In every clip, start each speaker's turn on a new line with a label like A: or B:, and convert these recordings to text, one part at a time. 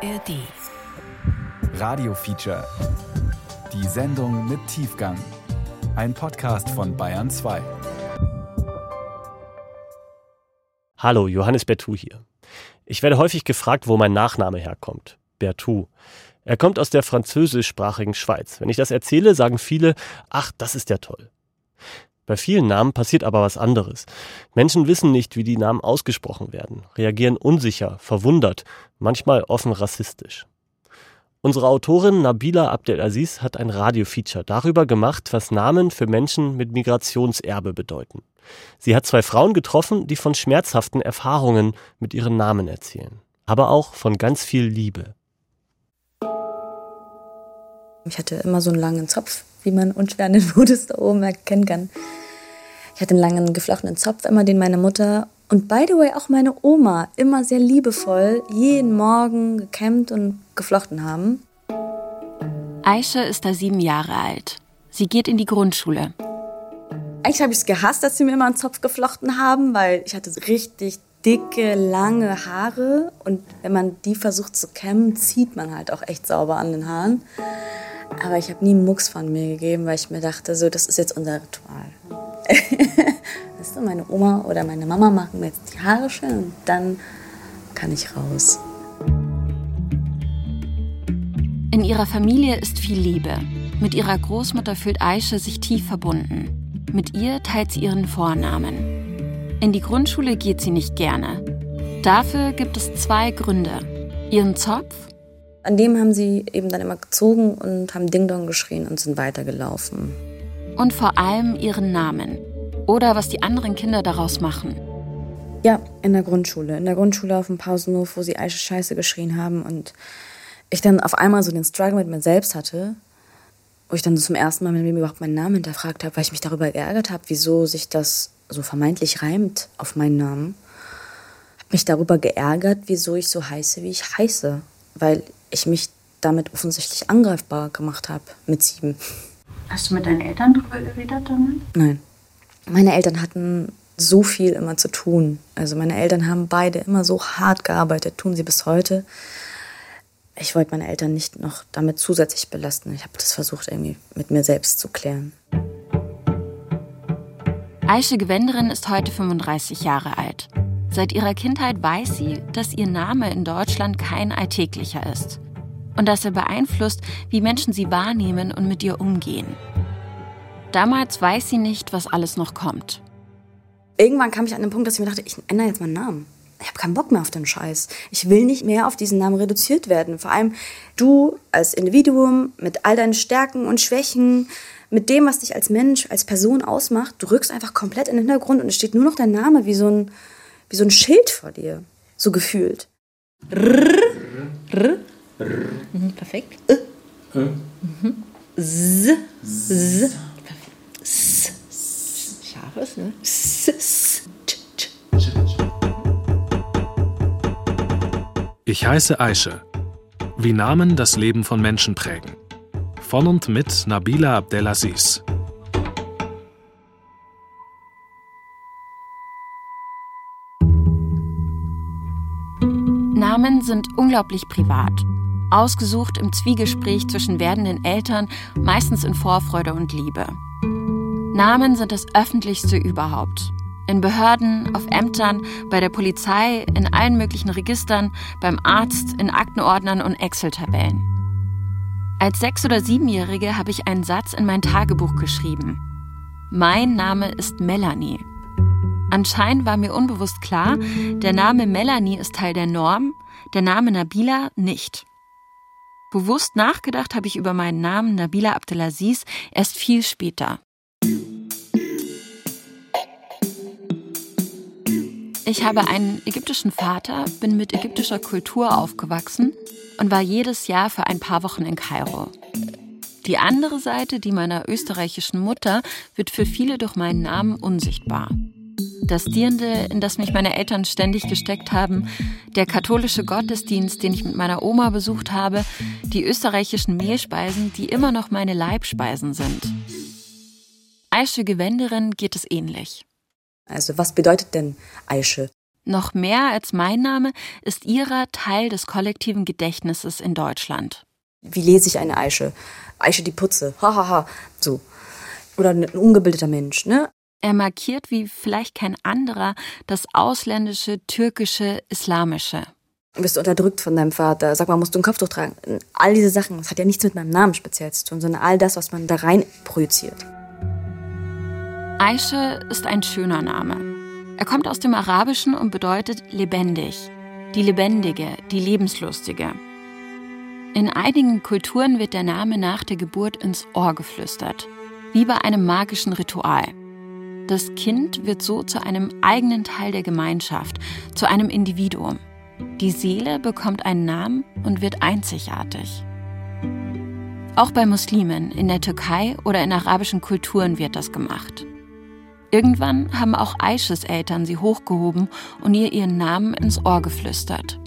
A: ARD.
B: Radio Feature. Die Sendung mit Tiefgang. Ein Podcast von Bayern 2.
C: Hallo, Johannes Bertou hier. Ich werde häufig gefragt, wo mein Nachname herkommt. Bertou. Er kommt aus der französischsprachigen Schweiz. Wenn ich das erzähle, sagen viele, ach, das ist ja toll. Bei vielen Namen passiert aber was anderes. Menschen wissen nicht, wie die Namen ausgesprochen werden, reagieren unsicher, verwundert, manchmal offen rassistisch. Unsere Autorin Nabila Abdelaziz hat ein Radiofeature darüber gemacht, was Namen für Menschen mit Migrationserbe bedeuten. Sie hat zwei Frauen getroffen, die von schmerzhaften Erfahrungen mit ihren Namen erzählen, aber auch von ganz viel Liebe.
D: Ich hatte immer so einen langen Zopf, wie man unschwer an den Fotos da oben erkennen kann. Ich hatte einen langen geflochtenen Zopf, immer den meine Mutter und by the way auch meine Oma immer sehr liebevoll jeden Morgen gekämmt und geflochten haben.
A: Aisha ist da sieben Jahre alt. Sie geht in die Grundschule.
D: Eigentlich habe ich es gehasst, dass sie mir immer einen Zopf geflochten haben, weil ich hatte richtig dicke, lange Haare und wenn man die versucht zu kämmen, zieht man halt auch echt sauber an den Haaren. Aber ich habe nie Mucks von mir gegeben, weil ich mir dachte, so, das ist jetzt unser Ritual. weißt du, meine Oma oder meine Mama machen mir jetzt die Haare schön und dann kann ich raus.
A: In ihrer Familie ist viel Liebe. Mit ihrer Großmutter fühlt Aische sich tief verbunden. Mit ihr teilt sie ihren Vornamen. In die Grundschule geht sie nicht gerne. Dafür gibt es zwei Gründe. Ihren Zopf
D: an dem haben sie eben dann immer gezogen und haben Ding Dong geschrien und sind weitergelaufen.
A: Und vor allem ihren Namen. Oder was die anderen Kinder daraus machen.
D: Ja, in der Grundschule. In der Grundschule auf dem Pausenhof, wo sie Eiche Scheiße geschrien haben und ich dann auf einmal so den Struggle mit mir selbst hatte, wo ich dann zum ersten Mal mit mir überhaupt meinen Namen hinterfragt habe, weil ich mich darüber geärgert habe, wieso sich das so vermeintlich reimt auf meinen Namen. Habe mich darüber geärgert, wieso ich so heiße, wie ich heiße. Weil ich mich damit offensichtlich angreifbar gemacht habe mit sieben.
E: Hast du mit deinen Eltern drüber geredet damit?
D: Nein. Meine Eltern hatten so viel immer zu tun. Also meine Eltern haben beide immer so hart gearbeitet, tun sie bis heute. Ich wollte meine Eltern nicht noch damit zusätzlich belasten. Ich habe das versucht irgendwie mit mir selbst zu klären.
A: Aische Gewenderin ist heute 35 Jahre alt. Seit ihrer Kindheit weiß sie, dass ihr Name in Deutschland kein alltäglicher ist und dass er beeinflusst, wie Menschen sie wahrnehmen und mit ihr umgehen. Damals weiß sie nicht, was alles noch kommt.
D: Irgendwann kam ich an den Punkt, dass ich mir dachte, ich ändere jetzt meinen Namen. Ich habe keinen Bock mehr auf den Scheiß. Ich will nicht mehr auf diesen Namen reduziert werden. Vor allem du als Individuum mit all deinen Stärken und Schwächen, mit dem, was dich als Mensch, als Person ausmacht, du rückst einfach komplett in den Hintergrund und es steht nur noch dein Name wie so ein wie so ein Schild vor dir, so gefühlt.
E: R, R, R. Mhm, perfekt. Äh. Mhm. Z, Z. S. Scharfes, ne? S, S.
F: Ich heiße Aische. Wie Namen das Leben von Menschen prägen. Von und mit Nabila Abdelaziz.
A: Sind unglaublich privat. Ausgesucht im Zwiegespräch zwischen werdenden Eltern, meistens in Vorfreude und Liebe. Namen sind das Öffentlichste überhaupt. In Behörden, auf Ämtern, bei der Polizei, in allen möglichen Registern, beim Arzt, in Aktenordnern und Excel-Tabellen. Als Sechs- oder Siebenjährige habe ich einen Satz in mein Tagebuch geschrieben. Mein Name ist Melanie. Anscheinend war mir unbewusst klar, der Name Melanie ist Teil der Norm, der Name Nabila nicht. Bewusst nachgedacht habe ich über meinen Namen Nabila Abdelaziz erst viel später. Ich habe einen ägyptischen Vater, bin mit ägyptischer Kultur aufgewachsen und war jedes Jahr für ein paar Wochen in Kairo. Die andere Seite, die meiner österreichischen Mutter, wird für viele durch meinen Namen unsichtbar. Das Dirndl, in das mich meine Eltern ständig gesteckt haben, der katholische Gottesdienst, den ich mit meiner Oma besucht habe, die österreichischen Mehlspeisen, die immer noch meine Leibspeisen sind. Aische Gewenderin geht es ähnlich.
D: Also was bedeutet denn Aische?
A: Noch mehr als mein Name ist ihrer Teil des kollektiven Gedächtnisses in Deutschland.
D: Wie lese ich eine Aische? Aische die Putze. Hahaha. Ha, ha. So. Oder ein ungebildeter Mensch, ne?
A: Er markiert wie vielleicht kein anderer das ausländische, türkische, islamische.
D: Du bist unterdrückt von deinem Vater. Sag mal, musst du ein Kopftuch tragen? All diese Sachen, das hat ja nichts mit meinem Namen speziell zu tun, sondern all das, was man da rein projiziert.
A: Aische ist ein schöner Name. Er kommt aus dem Arabischen und bedeutet lebendig, die Lebendige, die Lebenslustige. In einigen Kulturen wird der Name nach der Geburt ins Ohr geflüstert, wie bei einem magischen Ritual. Das Kind wird so zu einem eigenen Teil der Gemeinschaft, zu einem Individuum. Die Seele bekommt einen Namen und wird einzigartig. Auch bei Muslimen in der Türkei oder in arabischen Kulturen wird das gemacht. Irgendwann haben auch Aisches Eltern sie hochgehoben und ihr ihren Namen ins Ohr geflüstert.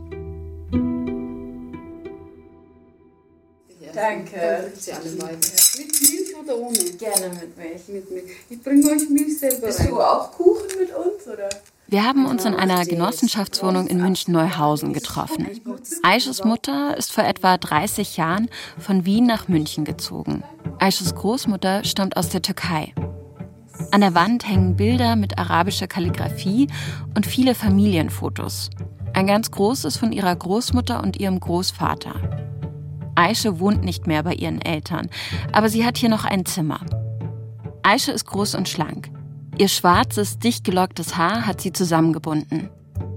G: Danke. Sie alle beide. Mit Milch oder ohne? Gerne mit Milch. Mit Milch. Ich bringe euch Milch selber Bist rein. du auch Kuchen mit uns, oder?
A: Wir haben uns in einer Genossenschaftswohnung in München-Neuhausen getroffen. Aisches Mutter ist vor etwa 30 Jahren von Wien nach München gezogen. Aisches Großmutter stammt aus der Türkei. An der Wand hängen Bilder mit arabischer Kalligraphie und viele Familienfotos. Ein ganz großes von ihrer Großmutter und ihrem Großvater. Aische wohnt nicht mehr bei ihren Eltern, aber sie hat hier noch ein Zimmer. Aische ist groß und schlank. Ihr schwarzes, dicht gelocktes Haar hat sie zusammengebunden.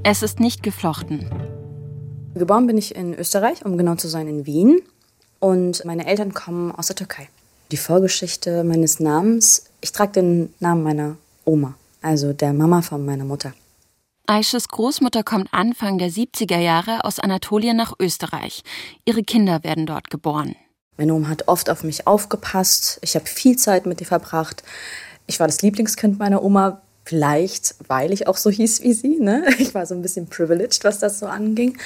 A: Es ist nicht geflochten.
D: Geboren bin ich in Österreich, um genau zu sein, in Wien. Und meine Eltern kommen aus der Türkei. Die Vorgeschichte meines Namens ich trage den Namen meiner Oma, also der Mama von meiner Mutter.
A: Aisches Großmutter kommt Anfang der 70er Jahre aus Anatolien nach Österreich. Ihre Kinder werden dort geboren.
D: Meine Oma hat oft auf mich aufgepasst. Ich habe viel Zeit mit ihr verbracht. Ich war das Lieblingskind meiner Oma, vielleicht weil ich auch so hieß wie sie. Ne? Ich war so ein bisschen privileged, was das so anging.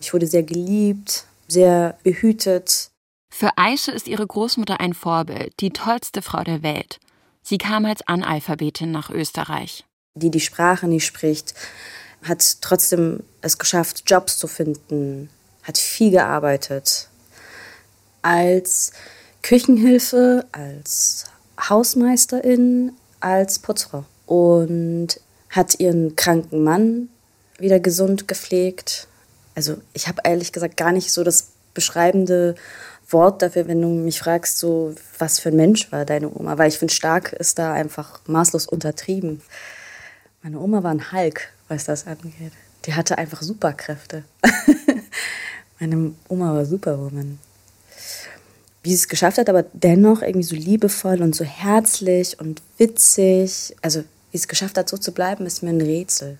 D: Ich wurde sehr geliebt, sehr behütet.
A: Für Aische ist ihre Großmutter ein Vorbild, die tollste Frau der Welt. Sie kam als Analphabetin nach Österreich.
D: Die die Sprache nicht spricht, hat trotzdem es geschafft, Jobs zu finden, hat viel gearbeitet. Als Küchenhilfe, als Hausmeisterin, als Putzfrau. Und hat ihren kranken Mann wieder gesund gepflegt. Also ich habe ehrlich gesagt gar nicht so das beschreibende Wort dafür, wenn du mich fragst, so was für ein Mensch war deine Oma, weil ich finde, stark ist da einfach maßlos untertrieben. Meine Oma war ein Hulk, was das angeht. Die hatte einfach Superkräfte. Meine Oma war Superwoman. Wie sie es geschafft hat, aber dennoch irgendwie so liebevoll und so herzlich und witzig. Also, wie es geschafft hat, so zu bleiben, ist mir ein Rätsel.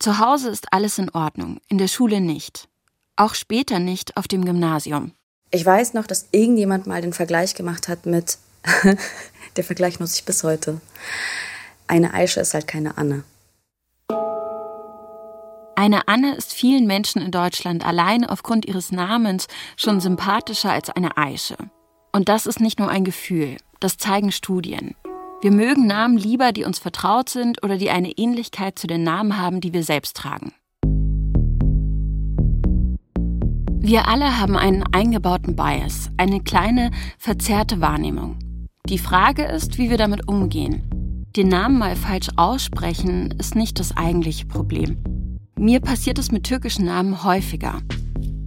A: Zu Hause ist alles in Ordnung, in der Schule nicht. Auch später nicht auf dem Gymnasium.
D: Ich weiß noch, dass irgendjemand mal den Vergleich gemacht hat mit, der Vergleich nutze ich bis heute. Eine Aische ist halt keine Anne.
A: Eine Anne ist vielen Menschen in Deutschland allein aufgrund ihres Namens schon sympathischer als eine Aische. Und das ist nicht nur ein Gefühl, das zeigen Studien. Wir mögen Namen lieber, die uns vertraut sind oder die eine Ähnlichkeit zu den Namen haben, die wir selbst tragen. Wir alle haben einen eingebauten Bias, eine kleine, verzerrte Wahrnehmung. Die Frage ist, wie wir damit umgehen. Den Namen mal falsch aussprechen ist nicht das eigentliche Problem. Mir passiert es mit türkischen Namen häufiger.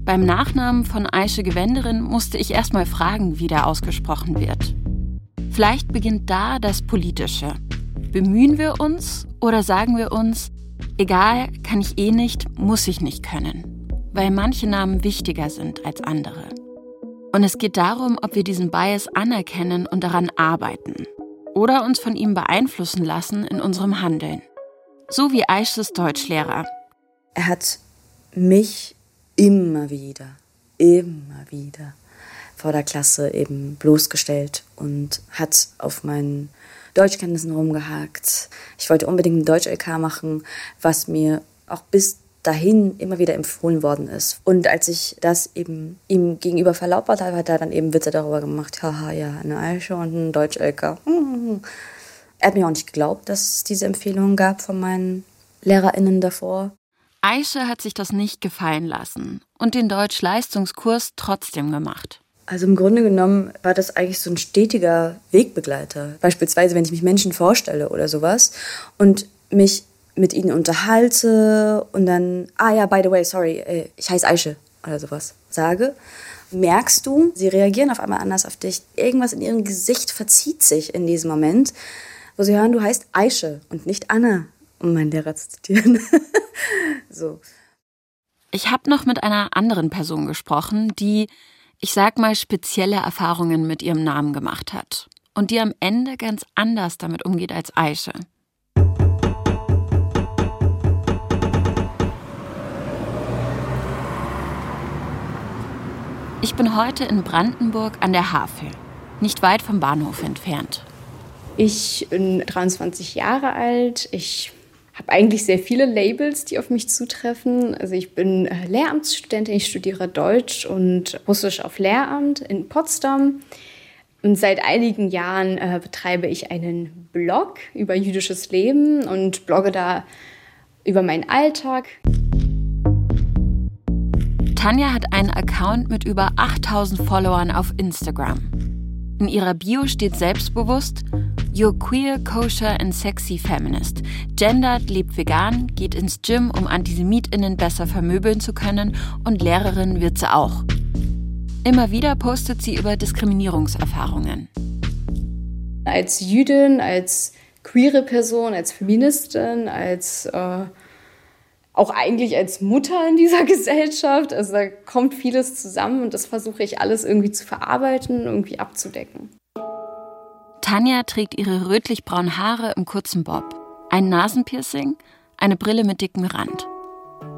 A: Beim Nachnamen von Aische Gewenderin musste ich erst mal fragen, wie der ausgesprochen wird. Vielleicht beginnt da das Politische. Bemühen wir uns oder sagen wir uns, egal, kann ich eh nicht, muss ich nicht können weil manche Namen wichtiger sind als andere. Und es geht darum, ob wir diesen Bias anerkennen und daran arbeiten oder uns von ihm beeinflussen lassen in unserem Handeln. So wie Aisches Deutschlehrer.
D: Er hat mich immer wieder, immer wieder vor der Klasse eben bloßgestellt und hat auf meinen Deutschkenntnissen rumgehakt. Ich wollte unbedingt ein Deutsch-LK machen, was mir auch bis dahin immer wieder empfohlen worden ist. Und als ich das eben ihm gegenüber verlautbart habe, hat er dann eben Witze darüber gemacht. Haha, ja, eine Aische und ein Deutsch-LK. Er hat mir auch nicht geglaubt, dass es diese Empfehlungen gab von meinen LehrerInnen davor.
A: Aische hat sich das nicht gefallen lassen und den Deutsch-Leistungskurs trotzdem gemacht.
D: Also im Grunde genommen war das eigentlich so ein stetiger Wegbegleiter. Beispielsweise, wenn ich mich Menschen vorstelle oder sowas und mich mit ihnen unterhalte und dann, ah ja, by the way, sorry, äh, ich heiße Aische oder sowas sage, merkst du, sie reagieren auf einmal anders auf dich. Irgendwas in ihrem Gesicht verzieht sich in diesem Moment, wo sie hören, du heißt Aische und nicht Anna, um meinen Lehrer zu zitieren. so.
A: Ich habe noch mit einer anderen Person gesprochen, die, ich sag mal, spezielle Erfahrungen mit ihrem Namen gemacht hat und die am Ende ganz anders damit umgeht als Aische. Ich bin heute in Brandenburg an der Havel, nicht weit vom Bahnhof entfernt.
H: Ich bin 23 Jahre alt. Ich habe eigentlich sehr viele Labels, die auf mich zutreffen. Also ich bin äh, Lehramtsstudentin, ich studiere Deutsch und Russisch auf Lehramt in Potsdam. Und seit einigen Jahren äh, betreibe ich einen Blog über jüdisches Leben und blogge da über meinen Alltag.
A: Tanja hat einen Account mit über 8000 Followern auf Instagram. In ihrer Bio steht selbstbewusst, You're queer, kosher and sexy feminist. Gendert, lebt vegan, geht ins Gym, um AntisemitInnen besser vermöbeln zu können und Lehrerin wird sie auch. Immer wieder postet sie über Diskriminierungserfahrungen.
H: Als Jüdin, als queere Person, als Feministin, als äh, auch eigentlich als Mutter in dieser Gesellschaft. Also da kommt vieles zusammen und das versuche ich alles irgendwie zu verarbeiten, irgendwie abzudecken.
A: Tanja trägt ihre rötlich-braunen Haare im kurzen Bob, ein Nasenpiercing, eine Brille mit dickem Rand.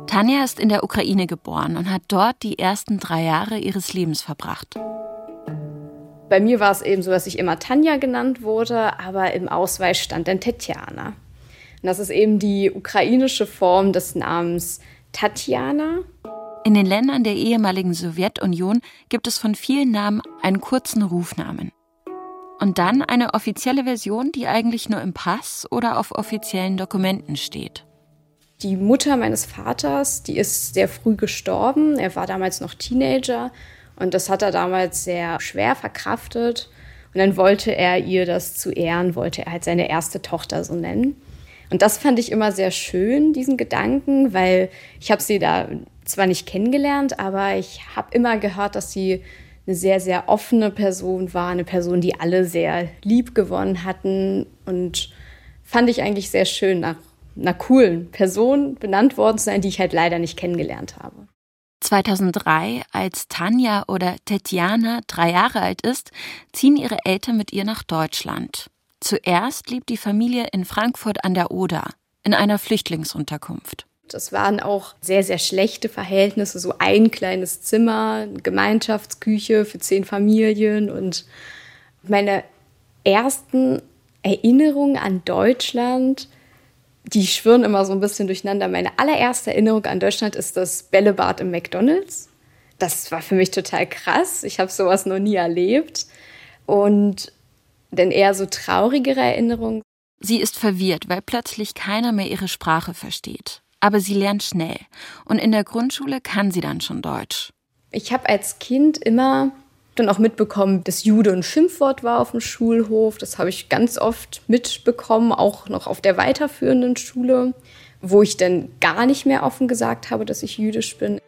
A: Tanja ist in der Ukraine geboren und hat dort die ersten drei Jahre ihres Lebens verbracht.
H: Bei mir war es eben so, dass ich immer Tanja genannt wurde, aber im Ausweis stand dann Tetjana. Und das ist eben die ukrainische Form des Namens Tatjana.
A: In den Ländern der ehemaligen Sowjetunion gibt es von vielen Namen einen kurzen Rufnamen. Und dann eine offizielle Version, die eigentlich nur im Pass oder auf offiziellen Dokumenten steht.
H: Die Mutter meines Vaters, die ist sehr früh gestorben. Er war damals noch Teenager und das hat er damals sehr schwer verkraftet. Und dann wollte er ihr das zu ehren, wollte er halt seine erste Tochter so nennen. Und das fand ich immer sehr schön, diesen Gedanken, weil ich habe sie da zwar nicht kennengelernt, aber ich habe immer gehört, dass sie eine sehr, sehr offene Person war, eine Person, die alle sehr lieb gewonnen hatten und fand ich eigentlich sehr schön, nach einer coolen Person benannt worden zu sein, die ich halt leider nicht kennengelernt habe.
A: 2003, als Tanja oder Tetjana drei Jahre alt ist, ziehen ihre Eltern mit ihr nach Deutschland. Zuerst lebt die Familie in Frankfurt an der Oder, in einer Flüchtlingsunterkunft.
H: Das waren auch sehr, sehr schlechte Verhältnisse, so ein kleines Zimmer, Gemeinschaftsküche für zehn Familien. Und meine ersten Erinnerungen an Deutschland, die schwirren immer so ein bisschen durcheinander. Meine allererste Erinnerung an Deutschland ist das Bällebad im McDonald's. Das war für mich total krass. Ich habe sowas noch nie erlebt. Und denn eher so traurigere Erinnerungen.
A: Sie ist verwirrt, weil plötzlich keiner mehr ihre Sprache versteht. Aber sie lernt schnell und in der Grundschule kann sie dann schon Deutsch.
H: Ich habe als Kind immer dann auch mitbekommen, dass Jude ein Schimpfwort war auf dem Schulhof. Das habe ich ganz oft mitbekommen, auch noch auf der weiterführenden Schule, wo ich dann gar nicht mehr offen gesagt habe, dass ich jüdisch bin.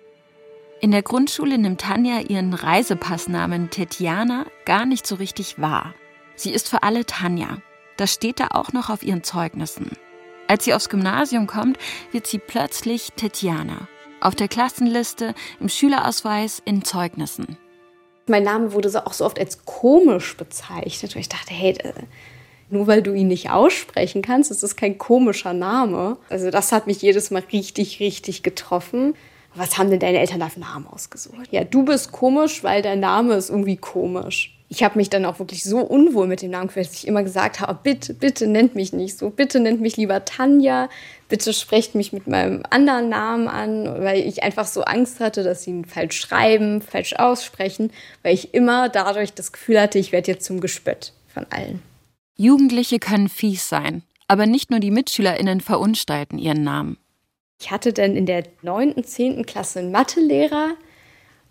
A: In der Grundschule nimmt Tanja ihren Reisepassnamen Tetjana gar nicht so richtig wahr. Sie ist für alle Tanja. Das steht da auch noch auf ihren Zeugnissen. Als sie aufs Gymnasium kommt, wird sie plötzlich Tetjana. Auf der Klassenliste, im Schülerausweis, in Zeugnissen.
H: Mein Name wurde so auch so oft als komisch bezeichnet. Und ich dachte, hey, äh, nur weil du ihn nicht aussprechen kannst, ist das kein komischer Name. Also das hat mich jedes Mal richtig, richtig getroffen. Was haben denn deine Eltern da für Namen ausgesucht? Ja, du bist komisch, weil dein Name ist irgendwie komisch ich habe mich dann auch wirklich so unwohl mit dem Namen gefühlt, dass ich immer gesagt habe, bitte, bitte nennt mich nicht so, bitte nennt mich lieber Tanja, bitte sprecht mich mit meinem anderen Namen an, weil ich einfach so Angst hatte, dass sie ihn falsch schreiben, falsch aussprechen, weil ich immer dadurch das Gefühl hatte, ich werde jetzt zum Gespött von allen.
A: Jugendliche können fies sein, aber nicht nur die MitschülerInnen verunstalten ihren Namen.
H: Ich hatte dann in der 9., 10. Klasse einen Mathelehrer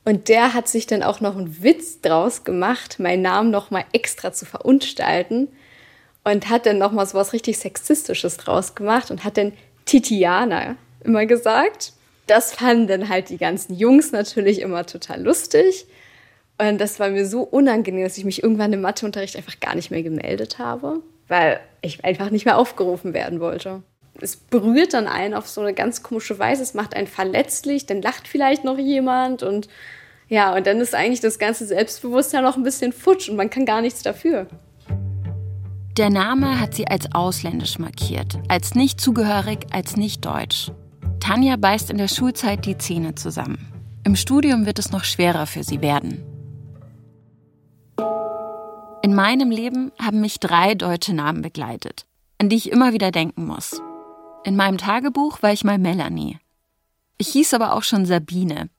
H: und der hat sich dann auch noch einen Witz draus gemacht, meinen Namen nochmal extra zu verunstalten und hat dann nochmal so was richtig Sexistisches draus gemacht und hat dann Titiana immer gesagt. Das fanden dann halt die ganzen Jungs natürlich immer total lustig. Und das war mir so unangenehm, dass ich mich irgendwann im Matheunterricht einfach gar nicht mehr gemeldet habe, weil ich einfach nicht mehr aufgerufen werden wollte. Es berührt dann einen auf so eine ganz komische Weise, es macht einen verletzlich, dann lacht vielleicht noch jemand und ja, und dann ist eigentlich das ganze Selbstbewusstsein noch ein bisschen futsch und man kann gar nichts dafür.
A: Der Name hat sie als ausländisch markiert, als nicht zugehörig, als nicht deutsch. Tanja beißt in der Schulzeit die Zähne zusammen. Im Studium wird es noch schwerer für sie werden. In meinem Leben haben mich drei deutsche Namen begleitet, an die ich immer wieder denken muss. In meinem Tagebuch war ich mal Melanie. Ich hieß aber auch schon Sabine.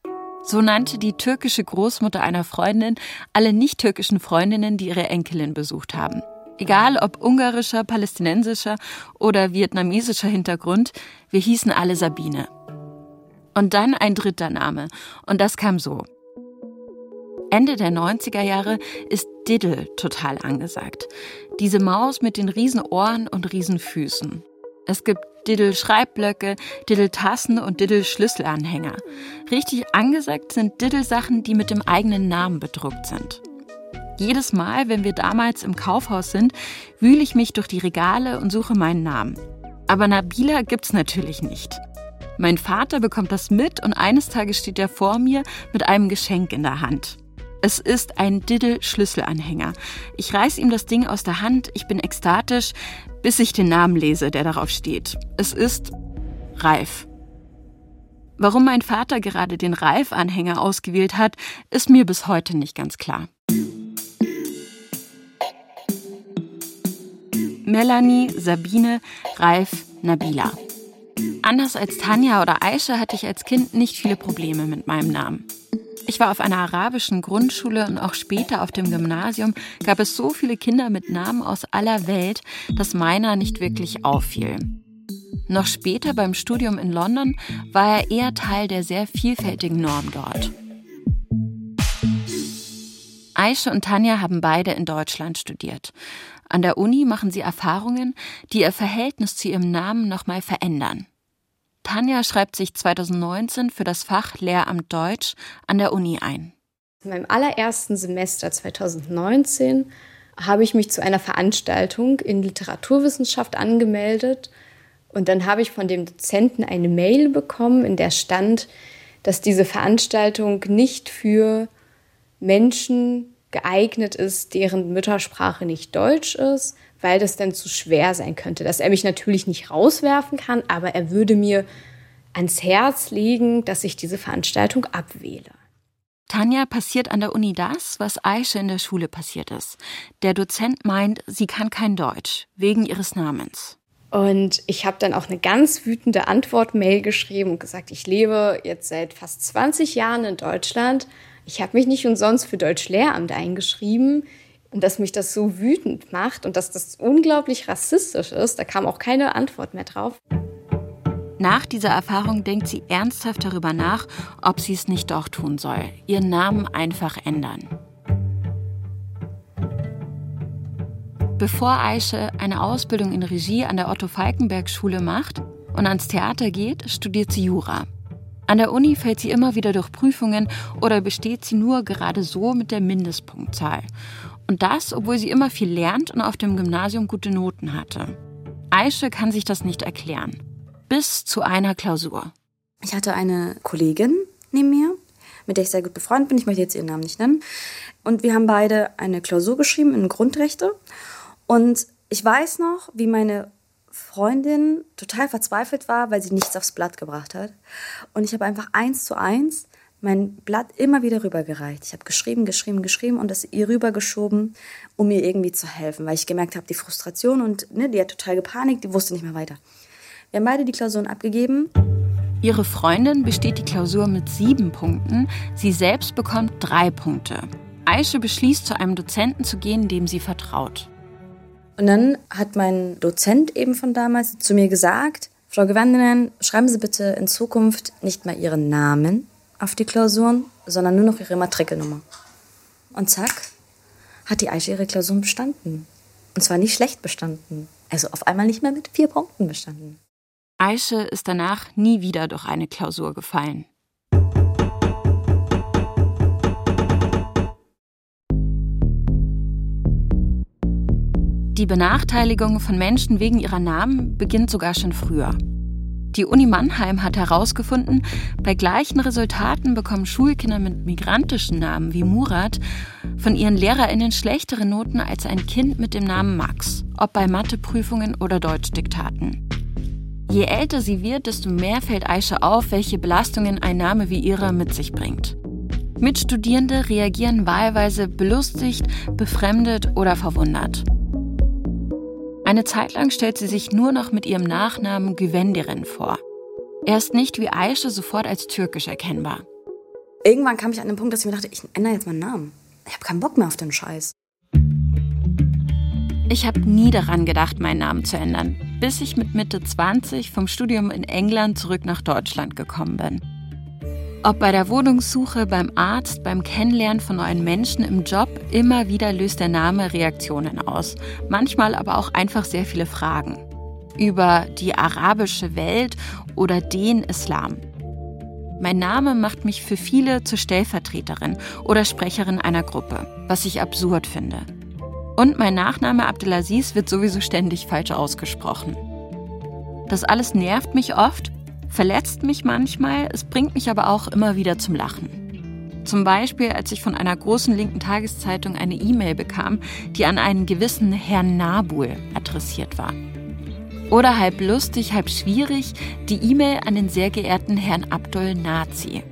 A: So nannte die türkische Großmutter einer Freundin alle nicht-türkischen Freundinnen, die ihre Enkelin besucht haben. Egal ob ungarischer, palästinensischer oder vietnamesischer Hintergrund, wir hießen alle Sabine. Und dann ein dritter Name, und das kam so. Ende der 90er Jahre ist Diddle total angesagt. Diese Maus mit den Riesenohren und Riesenfüßen. Es gibt Diddle-Schreibblöcke, Diddle-Tassen und Diddle-Schlüsselanhänger. Richtig angesagt sind Diddle-Sachen, die mit dem eigenen Namen bedruckt sind. Jedes Mal, wenn wir damals im Kaufhaus sind, wühle ich mich durch die Regale und suche meinen Namen. Aber Nabila gibt's natürlich nicht. Mein Vater bekommt das mit und eines Tages steht er vor mir mit einem Geschenk in der Hand. Es ist ein Diddle-Schlüsselanhänger. Ich reiß ihm das Ding aus der Hand, ich bin ekstatisch, bis ich den Namen lese, der darauf steht. Es ist Ralf. Warum mein Vater gerade den Ralf-Anhänger ausgewählt hat, ist mir bis heute nicht ganz klar. Melanie, Sabine, Ralf, Nabila. Anders als Tanja oder Aisha hatte ich als Kind nicht viele Probleme mit meinem Namen. Ich war auf einer arabischen Grundschule und auch später auf dem Gymnasium gab es so viele Kinder mit Namen aus aller Welt, dass meiner nicht wirklich auffiel. Noch später beim Studium in London war er eher Teil der sehr vielfältigen Norm dort. Aisha und Tanja haben beide in Deutschland studiert. An der Uni machen sie Erfahrungen, die ihr Verhältnis zu ihrem Namen nochmal verändern. Tanja schreibt sich 2019 für das Fach Lehramt Deutsch an der Uni ein.
H: In meinem allerersten Semester 2019 habe ich mich zu einer Veranstaltung in Literaturwissenschaft angemeldet und dann habe ich von dem Dozenten eine Mail bekommen, in der stand, dass diese Veranstaltung nicht für Menschen geeignet ist, deren Muttersprache nicht Deutsch ist, weil das dann zu schwer sein könnte. Dass er mich natürlich nicht rauswerfen kann, aber er würde mir ans Herz legen, dass ich diese Veranstaltung abwähle.
A: Tanja passiert an der Uni das, was Aisha in der Schule passiert ist. Der Dozent meint, sie kann kein Deutsch, wegen ihres Namens.
H: Und ich habe dann auch eine ganz wütende Antwort-Mail geschrieben und gesagt, ich lebe jetzt seit fast 20 Jahren in Deutschland. Ich habe mich nicht umsonst für Deutsch-Lehramt eingeschrieben und dass mich das so wütend macht und dass das unglaublich rassistisch ist, da kam auch keine Antwort mehr drauf.
A: Nach dieser Erfahrung denkt sie ernsthaft darüber nach, ob sie es nicht doch tun soll, ihren Namen einfach ändern. Bevor Aische eine Ausbildung in Regie an der Otto-Falkenberg-Schule macht und ans Theater geht, studiert sie Jura. An der Uni fällt sie immer wieder durch Prüfungen oder besteht sie nur gerade so mit der Mindestpunktzahl. Und das, obwohl sie immer viel lernt und auf dem Gymnasium gute Noten hatte. Aische kann sich das nicht erklären. Bis zu einer Klausur.
D: Ich hatte eine Kollegin neben mir, mit der ich sehr gut befreundet bin. Ich möchte jetzt ihren Namen nicht nennen. Und wir haben beide eine Klausur geschrieben in Grundrechte. Und ich weiß noch, wie meine Freundin total verzweifelt war, weil sie nichts aufs Blatt gebracht hat. Und ich habe einfach eins zu eins mein Blatt immer wieder rübergereicht. Ich habe geschrieben, geschrieben, geschrieben und das ihr rübergeschoben, um mir irgendwie zu helfen, weil ich gemerkt habe, die Frustration und ne, die hat total gepanikt, die wusste nicht mehr weiter. Wir haben beide die Klausuren abgegeben.
A: Ihre Freundin besteht die Klausur mit sieben Punkten, sie selbst bekommt drei Punkte. Aische beschließt, zu einem Dozenten zu gehen, dem sie vertraut.
D: Und dann hat mein Dozent eben von damals zu mir gesagt, Frau Gewandenen, schreiben Sie bitte in Zukunft nicht mehr Ihren Namen auf die Klausuren, sondern nur noch Ihre Matrikelnummer. Und zack, hat die Aische ihre Klausuren bestanden. Und zwar nicht schlecht bestanden. Also auf einmal nicht mehr mit vier Punkten bestanden.
A: Aische ist danach nie wieder durch eine Klausur gefallen. Die Benachteiligung von Menschen wegen ihrer Namen beginnt sogar schon früher. Die Uni Mannheim hat herausgefunden, bei gleichen Resultaten bekommen Schulkinder mit migrantischen Namen wie Murat von ihren Lehrerinnen schlechtere Noten als ein Kind mit dem Namen Max, ob bei Matheprüfungen oder Deutschdiktaten. Je älter sie wird, desto mehr fällt Aisha auf, welche Belastungen ein Name wie ihrer mit sich bringt. Mitstudierende reagieren wahlweise belustigt, befremdet oder verwundert. Eine Zeit lang stellt sie sich nur noch mit ihrem Nachnamen Güvendirin vor. Er ist nicht wie Aisha sofort als türkisch erkennbar.
D: Irgendwann kam ich an den Punkt, dass ich mir dachte, ich ändere jetzt meinen Namen. Ich habe keinen Bock mehr auf den Scheiß.
A: Ich habe nie daran gedacht, meinen Namen zu ändern, bis ich mit Mitte 20 vom Studium in England zurück nach Deutschland gekommen bin. Ob bei der Wohnungssuche, beim Arzt, beim Kennenlernen von neuen Menschen im Job, immer wieder löst der Name Reaktionen aus. Manchmal aber auch einfach sehr viele Fragen. Über die arabische Welt oder den Islam. Mein Name macht mich für viele zur Stellvertreterin oder Sprecherin einer Gruppe, was ich absurd finde. Und mein Nachname Abdelaziz wird sowieso ständig falsch ausgesprochen. Das alles nervt mich oft verletzt mich manchmal, es bringt mich aber auch immer wieder zum Lachen. Zum Beispiel, als ich von einer großen linken Tageszeitung eine E-Mail bekam, die an einen gewissen Herrn Nabul adressiert war. Oder halb lustig, halb schwierig, die E-Mail an den sehr geehrten Herrn Abdul Nazi.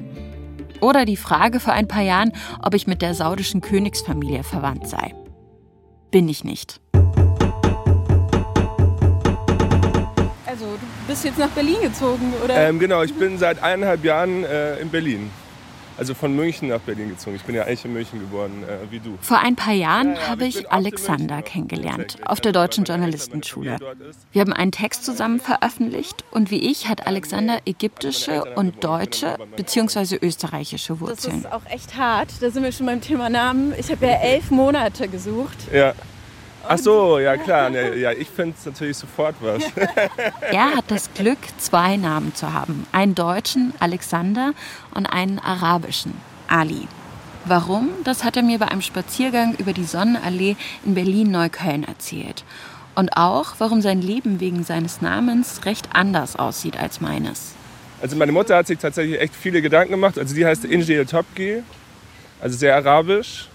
A: Oder die Frage vor ein paar Jahren, ob ich mit der saudischen Königsfamilie verwandt sei. Bin ich nicht.
E: Bist jetzt nach Berlin gezogen, oder?
I: Ähm, genau, ich bin seit eineinhalb Jahren äh, in Berlin. Also von München nach Berlin gezogen. Ich bin ja eigentlich in München geboren, äh, wie du.
A: Vor ein paar Jahren ja, ja, habe ich Alexander kennengelernt, auf der Deutschen Journalistenschule. Wir haben einen Text zusammen veröffentlicht und wie ich hat Alexander ägyptische und deutsche bzw. österreichische Wurzeln.
E: Das ist auch echt hart. Da sind wir schon beim Thema Namen. Ich habe ja elf Monate gesucht.
I: Ja. Ach so, ja klar. Ja, ich finde es natürlich sofort was.
A: er hat das Glück, zwei Namen zu haben. Einen deutschen, Alexander, und einen arabischen, Ali. Warum? Das hat er mir bei einem Spaziergang über die Sonnenallee in Berlin-Neukölln erzählt. Und auch, warum sein Leben wegen seines Namens recht anders aussieht als meines.
I: Also meine Mutter hat sich tatsächlich echt viele Gedanken gemacht. Also sie heißt Injil Topki, also sehr arabisch.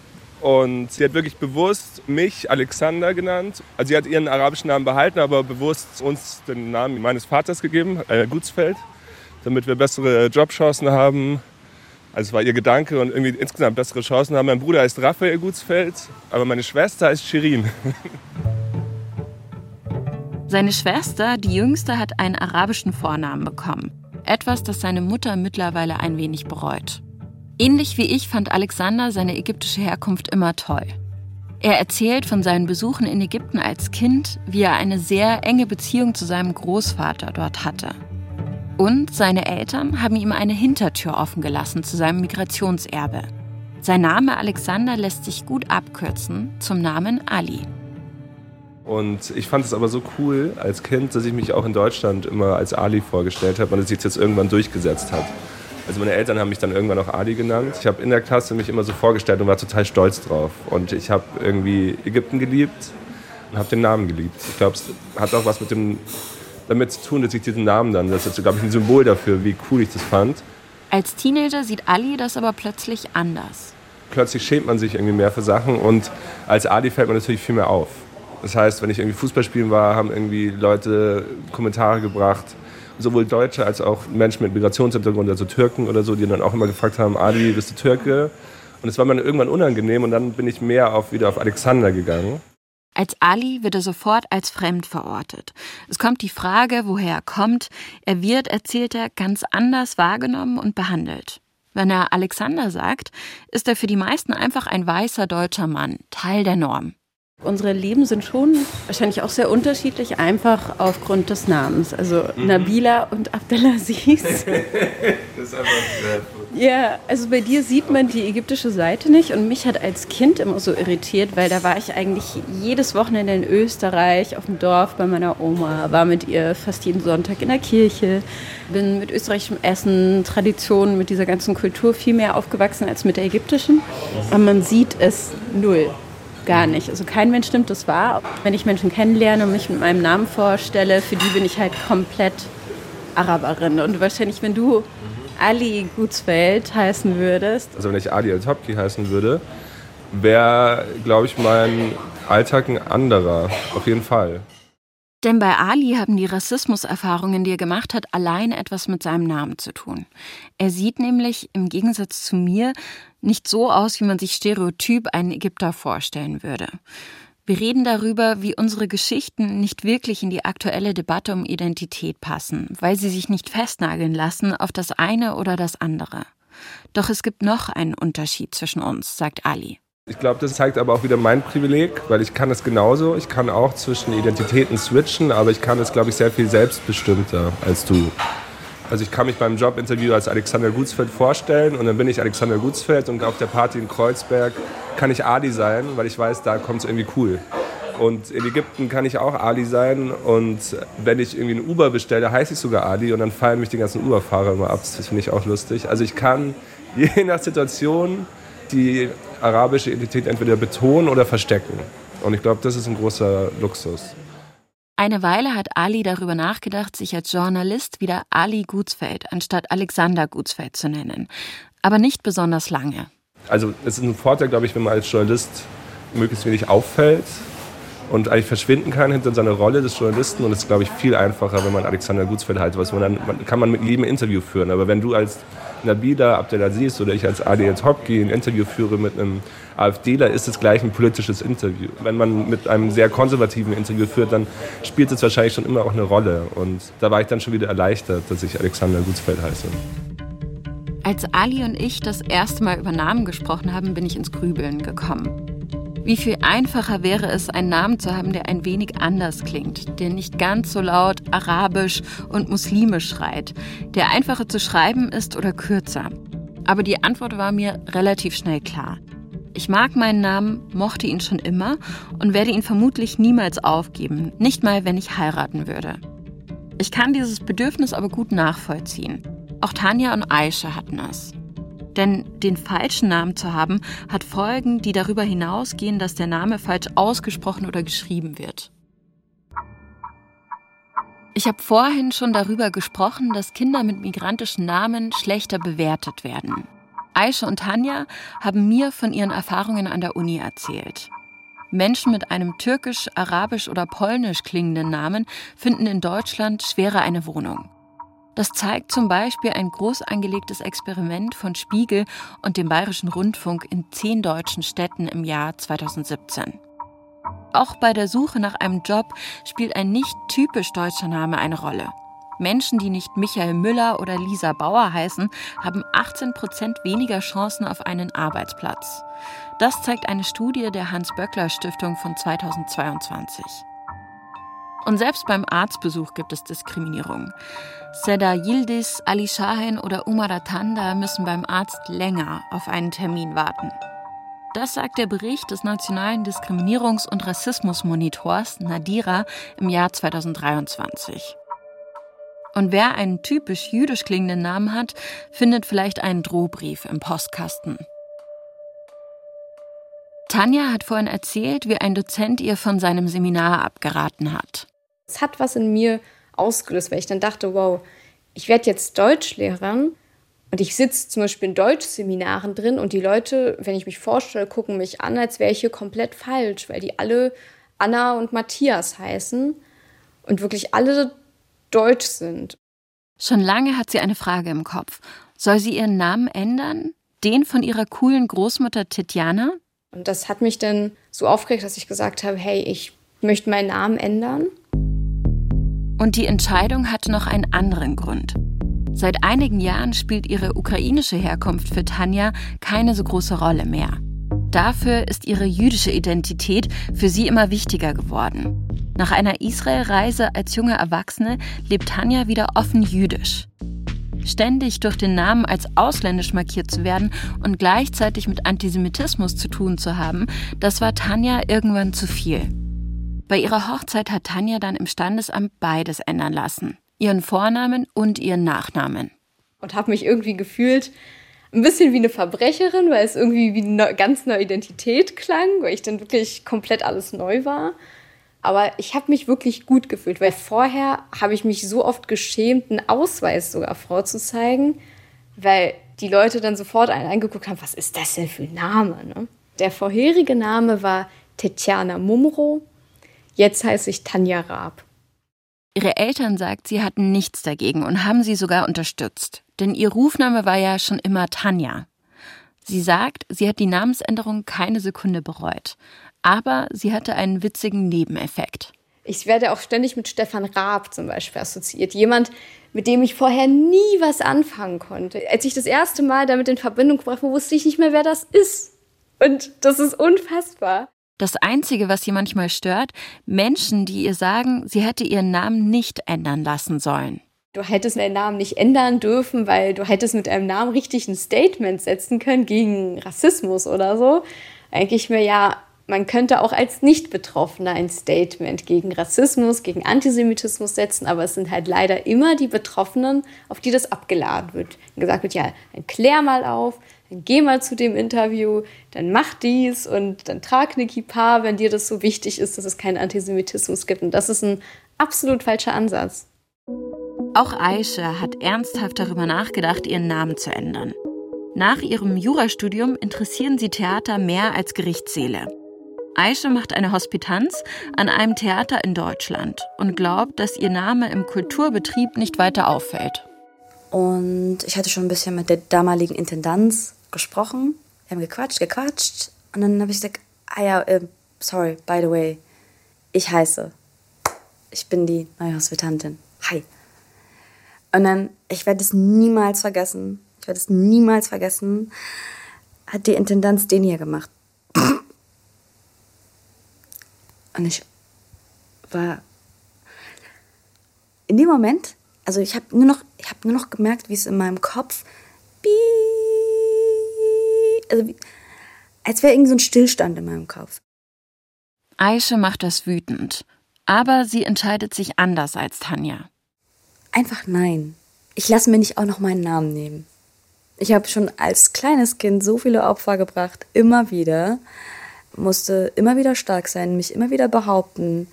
I: Und sie hat wirklich bewusst mich Alexander genannt. Also sie hat ihren arabischen Namen behalten, aber bewusst uns den Namen meines Vaters gegeben, äh, Gutsfeld, damit wir bessere Jobchancen haben. Also es war ihr Gedanke und irgendwie insgesamt bessere Chancen haben. Mein Bruder heißt Raphael Gutsfeld, aber meine Schwester heißt Shirin.
A: Seine Schwester, die jüngste, hat einen arabischen Vornamen bekommen. Etwas, das seine Mutter mittlerweile ein wenig bereut. Ähnlich wie ich fand Alexander seine ägyptische Herkunft immer toll. Er erzählt von seinen Besuchen in Ägypten als Kind, wie er eine sehr enge Beziehung zu seinem Großvater dort hatte. Und seine Eltern haben ihm eine Hintertür offen gelassen zu seinem Migrationserbe. Sein Name Alexander lässt sich gut abkürzen zum Namen Ali.
I: Und ich fand es aber so cool als Kind, dass ich mich auch in Deutschland immer als Ali vorgestellt habe und es sich jetzt irgendwann durchgesetzt hat. Also meine Eltern haben mich dann irgendwann auch Ali genannt. Ich habe in der Klasse mich immer so vorgestellt und war total stolz drauf. Und ich habe irgendwie Ägypten geliebt und habe den Namen geliebt. Ich glaube, es hat auch was mit dem, damit zu tun, dass ich diesen Namen dann, das ist, glaube ich, ein Symbol dafür, wie cool ich das fand.
A: Als Teenager sieht Ali das aber plötzlich anders.
I: Plötzlich schämt man sich irgendwie mehr für Sachen und als Ali fällt man natürlich viel mehr auf. Das heißt, wenn ich irgendwie Fußball spielen war, haben irgendwie Leute Kommentare gebracht sowohl Deutsche als auch Menschen mit Migrationshintergrund, also Türken oder so, die dann auch immer gefragt haben, Ali, bist du Türke? Und es war mir irgendwann unangenehm und dann bin ich mehr auf, wieder auf Alexander gegangen.
A: Als Ali wird er sofort als fremd verortet. Es kommt die Frage, woher er kommt. Er wird, erzählt er, ganz anders wahrgenommen und behandelt. Wenn er Alexander sagt, ist er für die meisten einfach ein weißer deutscher Mann, Teil der Norm.
E: Unsere Leben sind schon wahrscheinlich auch sehr unterschiedlich, einfach aufgrund des Namens. Also mhm. Nabila und Abdelaziz. das ist einfach sehr gut. Ja, also bei dir sieht man die ägyptische Seite nicht und mich hat als Kind immer so irritiert, weil da war ich eigentlich jedes Wochenende in Österreich auf dem Dorf bei meiner Oma, war mit ihr fast jeden Sonntag in der Kirche, bin mit österreichischem Essen, Traditionen, mit dieser ganzen Kultur viel mehr aufgewachsen als mit der ägyptischen. Aber man sieht es null. Gar nicht. Also kein Mensch nimmt das wahr. Wenn ich Menschen kennenlerne und mich mit meinem Namen vorstelle, für die bin ich halt komplett Araberin. Und wahrscheinlich, wenn du Ali Gutsfeld heißen würdest.
I: Also wenn ich Ali Al-Topki heißen würde, wäre, glaube ich, mein Alltag ein anderer. Auf jeden Fall.
A: Denn bei Ali haben die Rassismuserfahrungen, die er gemacht hat, allein etwas mit seinem Namen zu tun. Er sieht nämlich im Gegensatz zu mir nicht so aus, wie man sich stereotyp einen Ägypter vorstellen würde. Wir reden darüber, wie unsere Geschichten nicht wirklich in die aktuelle Debatte um Identität passen, weil sie sich nicht festnageln lassen auf das eine oder das andere. Doch es gibt noch einen Unterschied zwischen uns, sagt Ali.
I: Ich glaube, das zeigt aber auch wieder mein Privileg, weil ich kann es genauso. Ich kann auch zwischen Identitäten switchen, aber ich kann es, glaube ich, sehr viel selbstbestimmter als du. Also ich kann mich beim Jobinterview als Alexander Gutsfeld vorstellen und dann bin ich Alexander Gutsfeld und auf der Party in Kreuzberg kann ich Ali sein, weil ich weiß, da kommt es irgendwie cool. Und in Ägypten kann ich auch Ali sein und wenn ich irgendwie einen Uber bestelle, heiße ich sogar Ali und dann fallen mich die ganzen Uber-Fahrer immer ab. Das finde ich auch lustig. Also ich kann je nach Situation die arabische Identität entweder betonen oder verstecken. Und ich glaube, das ist ein großer Luxus.
A: Eine Weile hat Ali darüber nachgedacht, sich als Journalist wieder Ali Gutsfeld anstatt Alexander Gutsfeld zu nennen. Aber nicht besonders lange.
I: Also es ist ein Vorteil, glaube ich, wenn man als Journalist möglichst wenig auffällt und eigentlich verschwinden kann hinter seiner Rolle des Journalisten. Und es ist, glaube ich, viel einfacher, wenn man Alexander Gutsfeld heißt. Was man dann kann man mit jedem Interview führen. Aber wenn du als Nabila Abdelaziz oder ich als Adil Topki ein Interview führe mit einem AfDler, ist es gleich ein politisches Interview. Wenn man mit einem sehr konservativen Interview führt, dann spielt es wahrscheinlich schon immer auch eine Rolle. Und da war ich dann schon wieder erleichtert, dass ich Alexander Gutsfeld heiße.
A: Als Ali und ich das erste Mal über Namen gesprochen haben, bin ich ins Grübeln gekommen. Wie viel einfacher wäre es, einen Namen zu haben, der ein wenig anders klingt, der nicht ganz so laut arabisch und muslimisch schreit, der einfacher zu schreiben ist oder kürzer. Aber die Antwort war mir relativ schnell klar. Ich mag meinen Namen, mochte ihn schon immer und werde ihn vermutlich niemals aufgeben, nicht mal wenn ich heiraten würde. Ich kann dieses Bedürfnis aber gut nachvollziehen. Auch Tanja und Aisha hatten es. Denn den falschen Namen zu haben, hat Folgen, die darüber hinausgehen, dass der Name falsch ausgesprochen oder geschrieben wird. Ich habe vorhin schon darüber gesprochen, dass Kinder mit migrantischen Namen schlechter bewertet werden. Aisha und Tanja haben mir von ihren Erfahrungen an der Uni erzählt. Menschen mit einem türkisch, arabisch oder polnisch klingenden Namen finden in Deutschland schwerer eine Wohnung. Das zeigt zum Beispiel ein groß angelegtes Experiment von Spiegel und dem Bayerischen Rundfunk in zehn deutschen Städten im Jahr 2017. Auch bei der Suche nach einem Job spielt ein nicht typisch deutscher Name eine Rolle. Menschen, die nicht Michael Müller oder Lisa Bauer heißen, haben 18 Prozent weniger Chancen auf einen Arbeitsplatz. Das zeigt eine Studie der Hans-Böckler-Stiftung von 2022. Und selbst beim Arztbesuch gibt es Diskriminierung. Seda Yildiz, Ali Shahin oder Umar Atanda müssen beim Arzt länger auf einen Termin warten. Das sagt der Bericht des Nationalen Diskriminierungs- und Rassismusmonitors Nadira im Jahr 2023. Und wer einen typisch jüdisch klingenden Namen hat, findet vielleicht einen Drohbrief im Postkasten. Tanja hat vorhin erzählt, wie ein Dozent ihr von seinem Seminar abgeraten hat.
H: Es hat was in mir ausgelöst, weil ich dann dachte, wow, ich werde jetzt Deutschlehrerin und ich sitze zum Beispiel in Deutschseminaren drin und die Leute, wenn ich mich vorstelle, gucken mich an, als wäre ich hier komplett falsch, weil die alle Anna und Matthias heißen und wirklich alle deutsch sind.
A: Schon lange hat sie eine Frage im Kopf. Soll sie ihren Namen ändern? Den von ihrer coolen Großmutter Tetjana?
H: Und das hat mich dann so aufgeregt, dass ich gesagt habe, hey, ich möchte meinen Namen ändern.
A: Und die Entscheidung hatte noch einen anderen Grund. Seit einigen Jahren spielt ihre ukrainische Herkunft für Tanja keine so große Rolle mehr. Dafür ist ihre jüdische Identität für sie immer wichtiger geworden. Nach einer Israelreise als junge Erwachsene lebt Tanja wieder offen jüdisch. Ständig durch den Namen als ausländisch markiert zu werden und gleichzeitig mit Antisemitismus zu tun zu haben, das war Tanja irgendwann zu viel. Bei ihrer Hochzeit hat Tanja dann im Standesamt beides ändern lassen. Ihren Vornamen und ihren Nachnamen.
H: Und habe mich irgendwie gefühlt ein bisschen wie eine Verbrecherin, weil es irgendwie wie eine ganz neue Identität klang, weil ich dann wirklich komplett alles neu war. Aber ich habe mich wirklich gut gefühlt, weil vorher habe ich mich so oft geschämt, einen Ausweis sogar vorzuzeigen, weil die Leute dann sofort einen angeguckt haben, was ist das denn für ein Name? Ne? Der vorherige Name war Tetjana Mumro, jetzt heiße ich Tanja Raab.
A: Ihre Eltern sagt, sie hatten nichts dagegen und haben sie sogar unterstützt. Denn ihr Rufname war ja schon immer Tanja. Sie sagt, sie hat die Namensänderung keine Sekunde bereut aber sie hatte einen witzigen Nebeneffekt.
H: Ich werde auch ständig mit Stefan Raab zum Beispiel assoziiert. Jemand, mit dem ich vorher nie was anfangen konnte. Als ich das erste Mal damit in Verbindung gebracht wurde, wusste ich nicht mehr, wer das ist. Und das ist unfassbar.
A: Das Einzige, was sie manchmal stört, Menschen, die ihr sagen, sie hätte ihren Namen nicht ändern lassen sollen.
H: Du hättest deinen Namen nicht ändern dürfen, weil du hättest mit einem Namen richtig ein Statement setzen können gegen Rassismus oder so. Denke ich mir, ja, man könnte auch als Nicht-Betroffener ein Statement gegen Rassismus, gegen Antisemitismus setzen, aber es sind halt leider immer die Betroffenen, auf die das abgeladen wird. Und gesagt wird, ja, klär mal auf, dann geh mal zu dem Interview, dann mach dies und dann trag eine Kippa, wenn dir das so wichtig ist, dass es keinen Antisemitismus gibt. Und das ist ein absolut falscher Ansatz.
A: Auch Aisha hat ernsthaft darüber nachgedacht, ihren Namen zu ändern. Nach ihrem Jurastudium interessieren sie Theater mehr als Gerichtssäle. Aische macht eine Hospitanz an einem Theater in Deutschland und glaubt, dass ihr Name im Kulturbetrieb nicht weiter auffällt.
D: Und ich hatte schon ein bisschen mit der damaligen Intendanz gesprochen. Wir haben gequatscht, gequatscht. Und dann habe ich gesagt, ah ja, äh, sorry, by the way, ich heiße. Ich bin die neue Hospitantin. Hi. Und dann, ich werde es niemals vergessen, ich werde es niemals vergessen, hat die Intendanz den hier gemacht. Und ich war in dem Moment, also ich habe nur noch, ich habe nur noch gemerkt, wie es in meinem Kopf, also als wäre irgendwie so ein Stillstand in meinem Kopf.
A: Aische macht das wütend, aber sie entscheidet sich anders als Tanja.
D: Einfach nein. Ich lasse mir nicht auch noch meinen Namen nehmen. Ich habe schon als kleines Kind so viele Opfer gebracht, immer wieder musste immer wieder stark sein, mich immer wieder behaupten.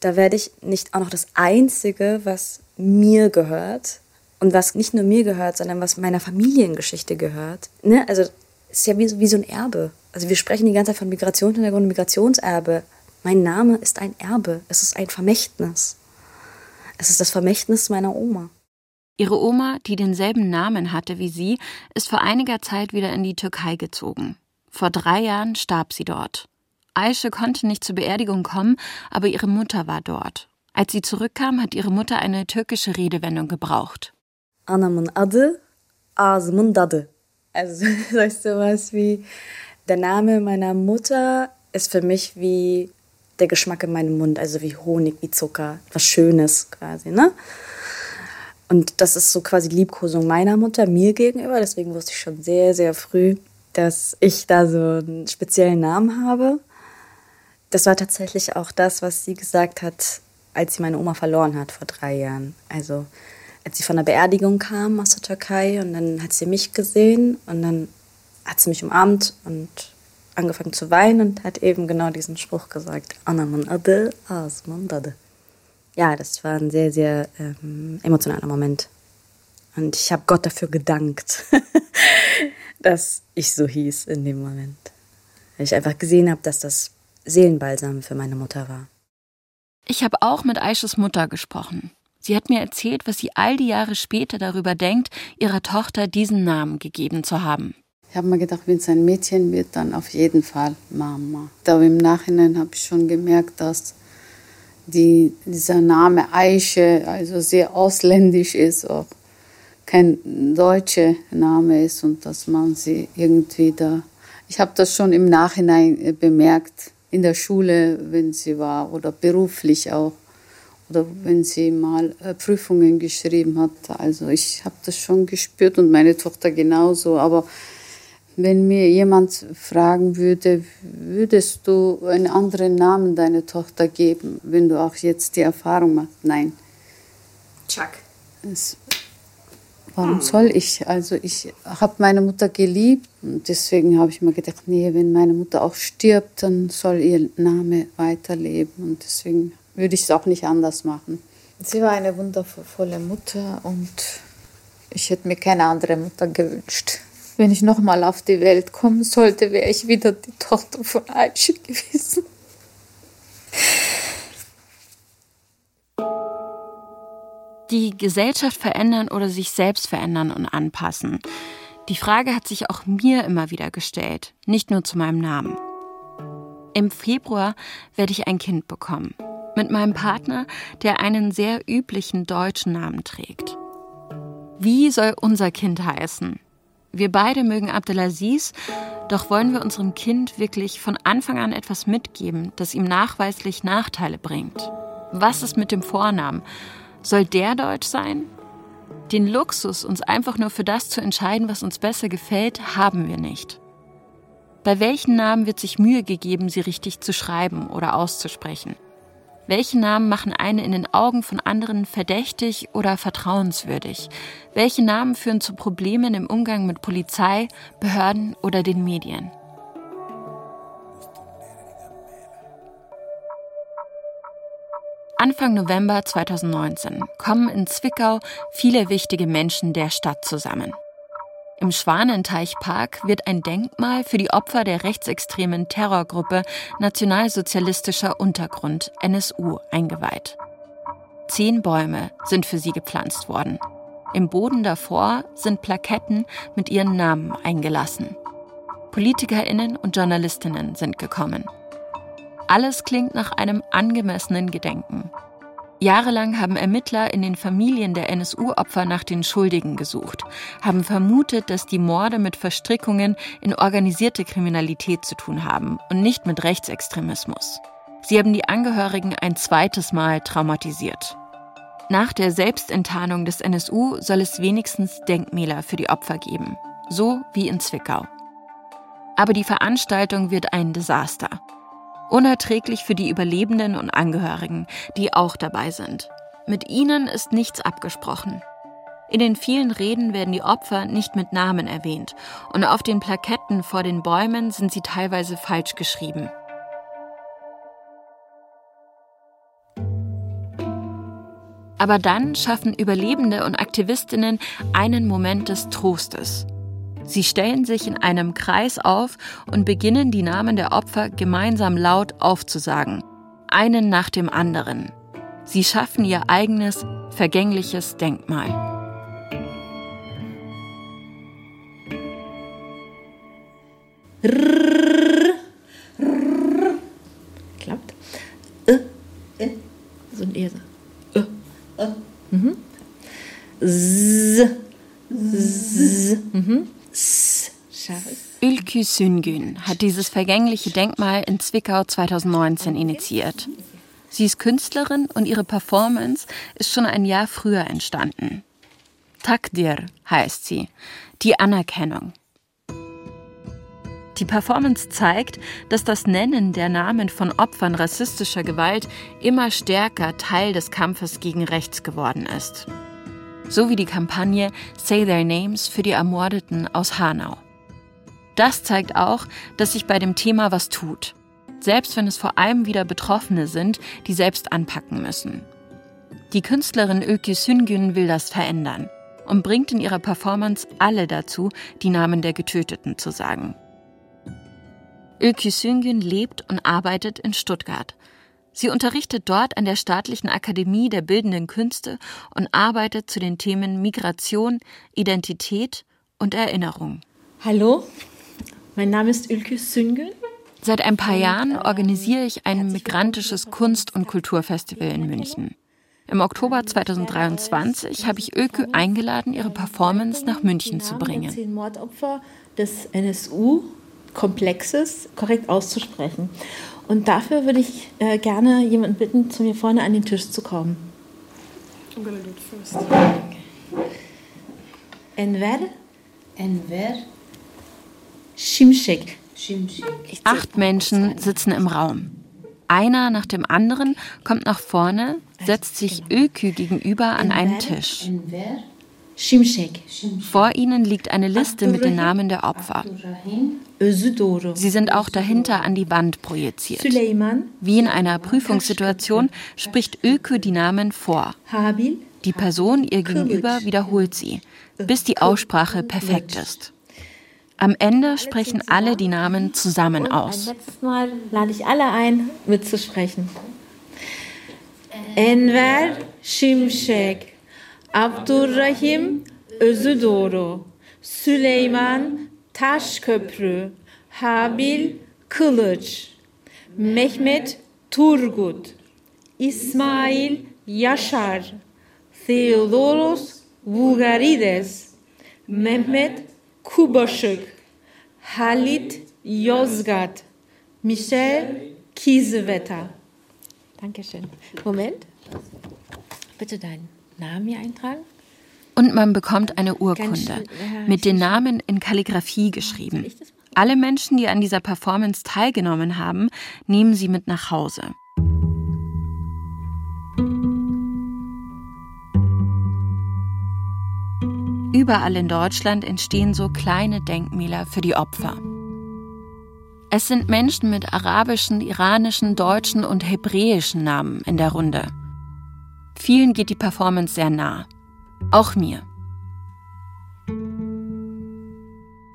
D: Da werde ich nicht auch noch das Einzige, was mir gehört und was nicht nur mir gehört, sondern was meiner Familiengeschichte gehört. Ne? Also ist ja wie, wie so ein Erbe. Also wir sprechen die ganze Zeit von Migrationshintergrund und Migrationserbe. Mein Name ist ein Erbe. Es ist ein Vermächtnis. Es ist das Vermächtnis meiner Oma.
A: Ihre Oma, die denselben Namen hatte wie sie, ist vor einiger Zeit wieder in die Türkei gezogen. Vor drei Jahren starb sie dort. Aische konnte nicht zur Beerdigung kommen, aber ihre Mutter war dort. Als sie zurückkam, hat ihre Mutter eine türkische Redewendung gebraucht.
D: Anamın adı, ağzımın dadı. Also das heißt sowas wie, der Name meiner Mutter ist für mich wie der Geschmack in meinem Mund, also wie Honig, wie Zucker, was Schönes quasi, ne? Und das ist so quasi Liebkosung meiner Mutter mir gegenüber, deswegen wusste ich schon sehr, sehr früh, dass ich da so einen speziellen Namen habe. Das war tatsächlich auch das, was sie gesagt hat, als sie meine Oma verloren hat vor drei Jahren. Also als sie von der Beerdigung kam aus der Türkei und dann hat sie mich gesehen und dann hat sie mich umarmt und angefangen zu weinen und hat eben genau diesen Spruch gesagt. Anaman adı, Asman. Ja, das war ein sehr, sehr ähm, emotionaler Moment. Und ich habe Gott dafür gedankt, dass ich so hieß in dem Moment. Weil ich einfach gesehen habe, dass das Seelenbalsam für meine Mutter war.
A: Ich habe auch mit Aisches Mutter gesprochen. Sie hat mir erzählt, was sie all die Jahre später darüber denkt, ihrer Tochter diesen Namen gegeben zu haben.
G: Ich habe mir gedacht, wenn es ein Mädchen wird, dann auf jeden Fall Mama. Aber im Nachhinein habe ich schon gemerkt, dass die, dieser Name Aische also sehr ausländisch ist, auch kein deutscher Name ist und dass man sie irgendwie da. Ich habe das schon im Nachhinein äh, bemerkt, in der Schule, wenn sie war, oder beruflich auch, oder wenn sie mal äh, Prüfungen geschrieben hat. Also ich habe das schon gespürt und meine Tochter genauso. Aber wenn mir jemand fragen würde, würdest du einen anderen Namen deiner Tochter geben, wenn du auch jetzt die Erfahrung machst? Nein.
H: Chuck.
G: Es, warum hm. soll ich? Also ich habe meine Mutter geliebt und deswegen habe ich mir gedacht, nee, wenn meine Mutter auch stirbt, dann soll ihr Name weiterleben und deswegen würde ich es auch nicht anders machen.
H: Sie war eine wundervolle Mutter und ich hätte mir keine andere Mutter gewünscht wenn ich nochmal auf die Welt kommen sollte, wäre ich wieder die Tochter von Aisha gewesen.
A: Die Gesellschaft verändern oder sich selbst verändern und anpassen. Die Frage hat sich auch mir immer wieder gestellt, nicht nur zu meinem Namen. Im Februar werde ich ein Kind bekommen. Mit meinem Partner, der einen sehr üblichen deutschen Namen trägt. Wie soll unser Kind heißen? Wir beide mögen Abdelaziz, doch wollen wir unserem Kind wirklich von Anfang an etwas mitgeben, das ihm nachweislich Nachteile bringt. Was ist mit dem Vornamen? Soll der deutsch sein? Den Luxus, uns einfach nur für das zu entscheiden, was uns besser gefällt, haben wir nicht. Bei welchen Namen wird sich Mühe gegeben, sie richtig zu schreiben oder auszusprechen? Welche Namen machen einen in den Augen von anderen verdächtig oder vertrauenswürdig? Welche Namen führen zu Problemen im Umgang mit Polizei, Behörden oder den Medien? Anfang November 2019 kommen in Zwickau viele wichtige Menschen der Stadt zusammen. Im Schwanenteichpark wird ein Denkmal für die Opfer der rechtsextremen Terrorgruppe Nationalsozialistischer Untergrund NSU eingeweiht. Zehn Bäume sind für sie gepflanzt worden. Im Boden davor sind Plaketten mit ihren Namen eingelassen. Politikerinnen und Journalistinnen sind gekommen. Alles klingt nach einem angemessenen Gedenken. Jahrelang haben Ermittler in den Familien der NSU-Opfer nach den Schuldigen gesucht, haben vermutet, dass die Morde mit Verstrickungen in organisierte Kriminalität zu tun haben und nicht mit Rechtsextremismus. Sie haben die Angehörigen ein zweites Mal traumatisiert. Nach der Selbstenttarnung des NSU soll es wenigstens Denkmäler für die Opfer geben, so wie in Zwickau. Aber die Veranstaltung wird ein Desaster. Unerträglich für die Überlebenden und Angehörigen, die auch dabei sind. Mit ihnen ist nichts abgesprochen. In den vielen Reden werden die Opfer nicht mit Namen erwähnt und auf den Plaketten vor den Bäumen sind sie teilweise falsch geschrieben. Aber dann schaffen Überlebende und Aktivistinnen einen Moment des Trostes. Sie stellen sich in einem Kreis auf und beginnen die Namen der Opfer gemeinsam laut aufzusagen, einen nach dem anderen. Sie schaffen ihr eigenes, vergängliches Denkmal.
H: Klappt. Äh, äh. So ein Esel. Äh. Mhm. Z. Z. Mhm.
A: Ülkü Süngün hat dieses vergängliche Denkmal in Zwickau 2019 initiiert. Sie ist Künstlerin und ihre Performance ist schon ein Jahr früher entstanden. Takdir heißt sie, die Anerkennung. Die Performance zeigt, dass das Nennen der Namen von Opfern rassistischer Gewalt immer stärker Teil des Kampfes gegen rechts geworden ist. So wie die Kampagne Say Their Names für die Ermordeten aus Hanau. Das zeigt auch, dass sich bei dem Thema was tut. Selbst wenn es vor allem wieder Betroffene sind, die selbst anpacken müssen. Die Künstlerin Öki Süngün will das verändern und bringt in ihrer Performance alle dazu, die Namen der Getöteten zu sagen. Öki Süngün lebt und arbeitet in Stuttgart. Sie unterrichtet dort an der Staatlichen Akademie der Bildenden Künste und arbeitet zu den Themen Migration, Identität und Erinnerung.
J: Hallo, mein Name ist Ülke Süngün.
A: Seit ein paar Jahren organisiere ich ein migrantisches Kunst- und Kulturfestival in München. Im Oktober 2023 habe ich Ökü eingeladen, ihre Performance nach München zu bringen.
J: Zehn Mordopfer des NSU
K: Komplexes korrekt auszusprechen. Und dafür würde ich äh, gerne jemanden bitten, zu mir vorne an den Tisch zu kommen. I'm gonna do it first. Enver. Enver. Şimşek.
A: Acht Menschen sitzen im Raum. Einer nach dem anderen kommt nach vorne, setzt sich Ökü gegenüber an einen Tisch. Vor ihnen liegt eine Liste mit den Namen der Opfer. Sie sind auch dahinter an die Wand projiziert. Wie in einer Prüfungssituation spricht Ökü die Namen vor. Die Person ihr gegenüber wiederholt sie, bis die Aussprache perfekt ist. Am Ende sprechen alle die Namen zusammen aus.
K: Letztes Mal lade ich alle ein, mitzusprechen. Enver Şimşek, Abdurrahim Özüdoğru, Süleyman Taşköprü, Habil Kılıç, Mehmet Turgut, İsmail Yaşar, Theodoros Vugarides, Mehmet Kuboschuk, Halit Yozgat, Michel Kiesewetter. Dankeschön. Moment. Bitte deinen Namen hier eintragen.
A: Und man bekommt eine Urkunde mit den Namen in Kalligraphie geschrieben. Alle Menschen, die an dieser Performance teilgenommen haben, nehmen sie mit nach Hause. Überall in Deutschland entstehen so kleine Denkmäler für die Opfer. Es sind Menschen mit arabischen, iranischen, deutschen und hebräischen Namen in der Runde. Vielen geht die Performance sehr nah. Auch mir.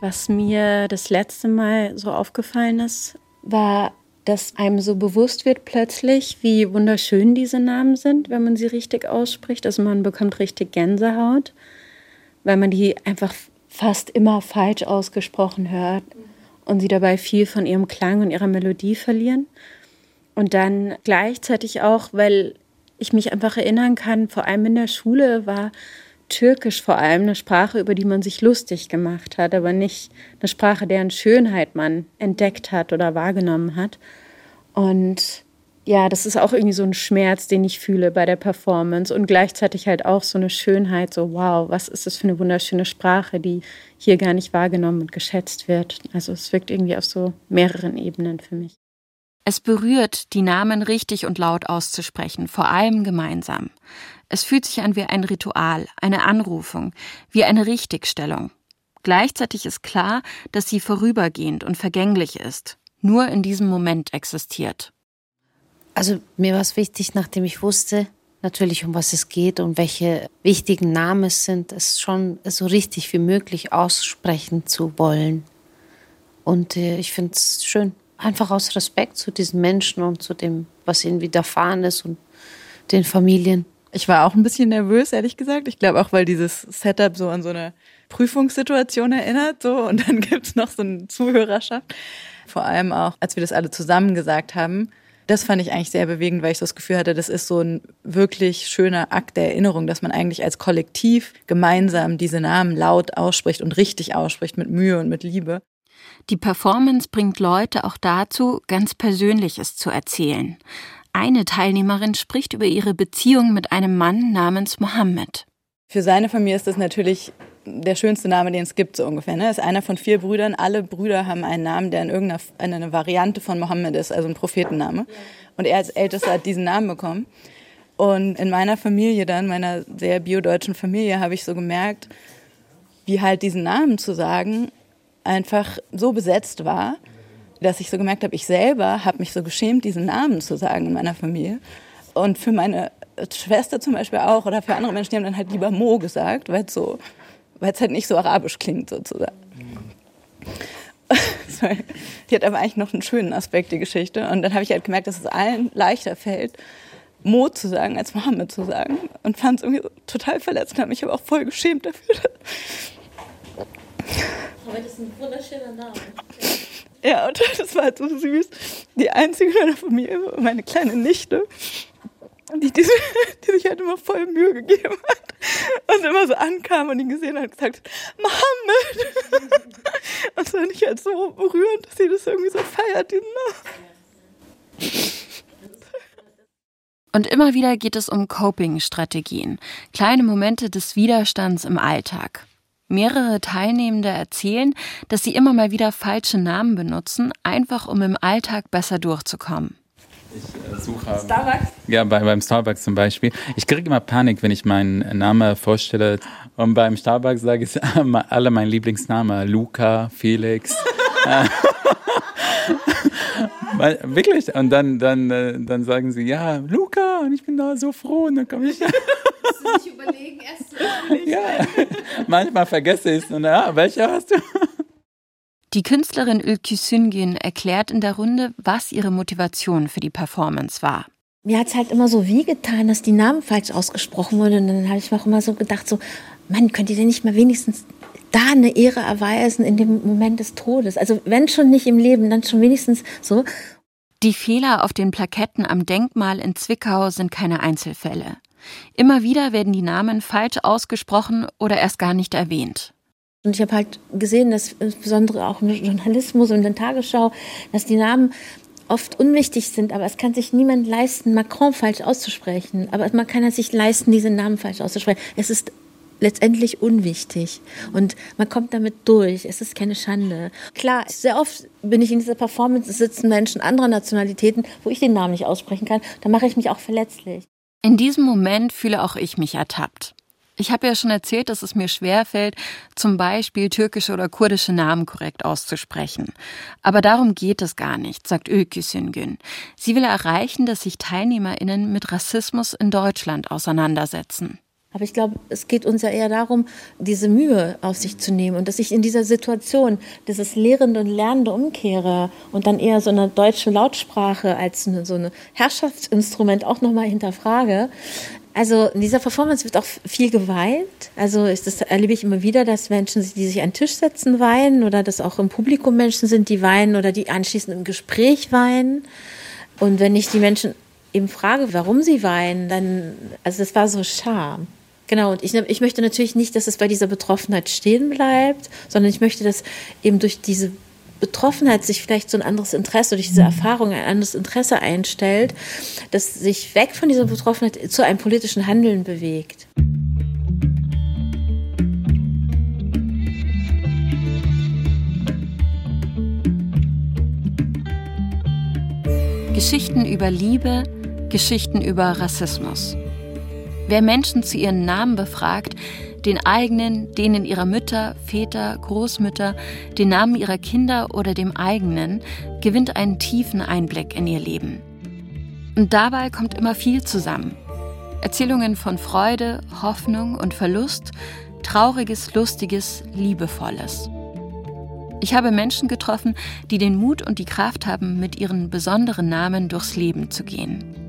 E: Was mir das letzte Mal so aufgefallen ist, war, dass einem so bewusst wird plötzlich, wie wunderschön diese Namen sind, wenn man sie richtig ausspricht. Also man bekommt richtig Gänsehaut weil man die einfach fast immer falsch ausgesprochen hört und sie dabei viel von ihrem Klang und ihrer Melodie verlieren. Und dann gleichzeitig auch, weil ich mich einfach erinnern kann, vor allem in der Schule war Türkisch vor allem eine Sprache, über die man sich lustig gemacht hat, aber nicht eine Sprache, deren Schönheit man entdeckt hat oder wahrgenommen hat. Und ja, das ist auch irgendwie so ein Schmerz, den ich fühle bei der Performance und gleichzeitig halt auch so eine Schönheit, so wow, was ist das für eine wunderschöne Sprache, die hier gar nicht wahrgenommen und geschätzt wird. Also es wirkt irgendwie auf so mehreren Ebenen für mich.
A: Es berührt, die Namen richtig und laut auszusprechen, vor allem gemeinsam. Es fühlt sich an wie ein Ritual, eine Anrufung, wie eine Richtigstellung. Gleichzeitig ist klar, dass sie vorübergehend und vergänglich ist, nur in diesem Moment existiert.
L: Also mir war es wichtig, nachdem ich wusste, natürlich um was es geht und welche wichtigen Namen es sind, es schon so richtig wie möglich aussprechen zu wollen. Und äh, ich finde es schön, einfach aus Respekt zu diesen Menschen und zu dem, was ihnen widerfahren ist und den Familien.
M: Ich war auch ein bisschen nervös, ehrlich gesagt. Ich glaube auch, weil dieses Setup so an so eine Prüfungssituation erinnert. So. Und dann gibt es noch so eine Zuhörerschaft. Vor allem auch, als wir das alle zusammen gesagt haben, das fand ich eigentlich sehr bewegend, weil ich so das Gefühl hatte, das ist so ein wirklich schöner Akt der Erinnerung, dass man eigentlich als Kollektiv gemeinsam diese Namen laut ausspricht und richtig ausspricht mit Mühe und mit Liebe.
A: Die Performance bringt Leute auch dazu, ganz Persönliches zu erzählen. Eine Teilnehmerin spricht über ihre Beziehung mit einem Mann namens Mohammed.
M: Für seine Familie ist das natürlich der schönste Name, den es gibt, so ungefähr. Ne? Ist einer von vier Brüdern. Alle Brüder haben einen Namen, der in irgendeiner eine Variante von Mohammed ist, also ein Prophetenname. Und er als Ältester hat diesen Namen bekommen. Und in meiner Familie dann, meiner sehr biodeutschen Familie, habe ich so gemerkt, wie halt diesen Namen zu sagen einfach so besetzt war, dass ich so gemerkt habe, ich selber habe mich so geschämt, diesen Namen zu sagen in meiner Familie. Und für meine Schwester zum Beispiel auch oder für andere Menschen, die haben dann halt lieber Mo gesagt, weil es so weil es halt nicht so arabisch klingt sozusagen. die hat aber eigentlich noch einen schönen Aspekt, die Geschichte. Und dann habe ich halt gemerkt, dass es allen leichter fällt, Mo zu sagen, als Mohammed zu sagen. Und fand es irgendwie so total verletzt und habe mich aber auch voll geschämt dafür.
K: Aber das ist ein wunderschöner Name.
M: Ja, und das war halt so süß. Die einzige in meiner Familie, meine kleine Nichte, die, die, die sich halt immer voll Mühe gegeben hat und immer so ankam und ihn gesehen hat und gesagt, Mohammed. Und so, und ich halt so rührend, dass sie das irgendwie so feiert, diesen Namen.
A: Und immer wieder geht es um Coping-Strategien, kleine Momente des Widerstands im Alltag. Mehrere Teilnehmende erzählen, dass sie immer mal wieder falsche Namen benutzen, einfach um im Alltag besser durchzukommen.
N: Ich äh, suche. Starbucks? Ja, bei, beim Starbucks zum Beispiel. Ich kriege immer Panik, wenn ich meinen Namen vorstelle. Und beim Starbucks sage ich alle mein Lieblingsname: Luca, Felix. Wirklich? Und dann, dann, äh, dann sagen sie, ja, Luca, und ich bin da so froh. Und dann komme ich. Musst du überlegen, erst Ja, manchmal vergesse ich es. Und ja, welche hast du?
A: Die Künstlerin Ülkü Süngün erklärt in der Runde, was ihre Motivation für die Performance war.
K: Mir hat es halt immer so wie getan, dass die Namen falsch ausgesprochen wurden. Und dann habe ich mir auch immer so gedacht, so, Mann, könnt ihr denn nicht mal wenigstens da eine Ehre erweisen in dem Moment des Todes? Also wenn schon nicht im Leben, dann schon wenigstens so.
A: Die Fehler auf den Plaketten am Denkmal in Zwickau sind keine Einzelfälle. Immer wieder werden die Namen falsch ausgesprochen oder erst gar nicht erwähnt.
K: Und ich habe halt gesehen, dass insbesondere auch im Journalismus und in der Tagesschau, dass die Namen oft unwichtig sind, aber es kann sich niemand leisten, Macron falsch auszusprechen. Aber man kann es sich leisten, diesen Namen falsch auszusprechen. Es ist letztendlich unwichtig und man kommt damit durch. Es ist keine Schande. Klar, sehr oft bin ich in dieser Performance, es sitzen Menschen anderer Nationalitäten, wo ich den Namen nicht aussprechen kann. Da mache ich mich auch verletzlich.
A: In diesem Moment fühle auch ich mich ertappt. Ich habe ja schon erzählt, dass es mir schwerfällt, zum Beispiel türkische oder kurdische Namen korrekt auszusprechen. Aber darum geht es gar nicht, sagt Ülkü Süngün. Sie will erreichen, dass sich TeilnehmerInnen mit Rassismus in Deutschland auseinandersetzen.
K: Aber ich glaube, es geht uns ja eher darum, diese Mühe auf sich zu nehmen und dass ich in dieser Situation dieses Lehrende und Lernende umkehre und dann eher so eine deutsche Lautsprache als eine, so ein Herrschaftsinstrument auch nochmal hinterfrage. Also in dieser Performance wird auch viel geweint. Also ist das erlebe ich immer wieder, dass Menschen, die sich an den Tisch setzen, weinen oder dass auch im Publikum Menschen sind, die weinen oder die anschließend im Gespräch weinen. Und wenn ich die Menschen eben frage, warum sie weinen, dann, also das war so Scham. Genau, und ich, ich möchte natürlich nicht, dass es bei dieser Betroffenheit stehen bleibt, sondern ich möchte, dass eben durch diese Betroffenheit sich vielleicht so ein anderes Interesse, durch diese Erfahrung ein anderes Interesse einstellt, das sich weg von dieser Betroffenheit zu einem politischen Handeln bewegt.
A: Geschichten über Liebe, Geschichten über Rassismus. Wer Menschen zu ihren Namen befragt, den eigenen, denen ihrer Mütter, Väter, Großmütter, den Namen ihrer Kinder oder dem eigenen, gewinnt einen tiefen Einblick in ihr Leben. Und dabei kommt immer viel zusammen. Erzählungen von Freude, Hoffnung und Verlust, trauriges, lustiges, liebevolles. Ich habe Menschen getroffen, die den Mut und die Kraft haben, mit ihren besonderen Namen durchs Leben zu gehen.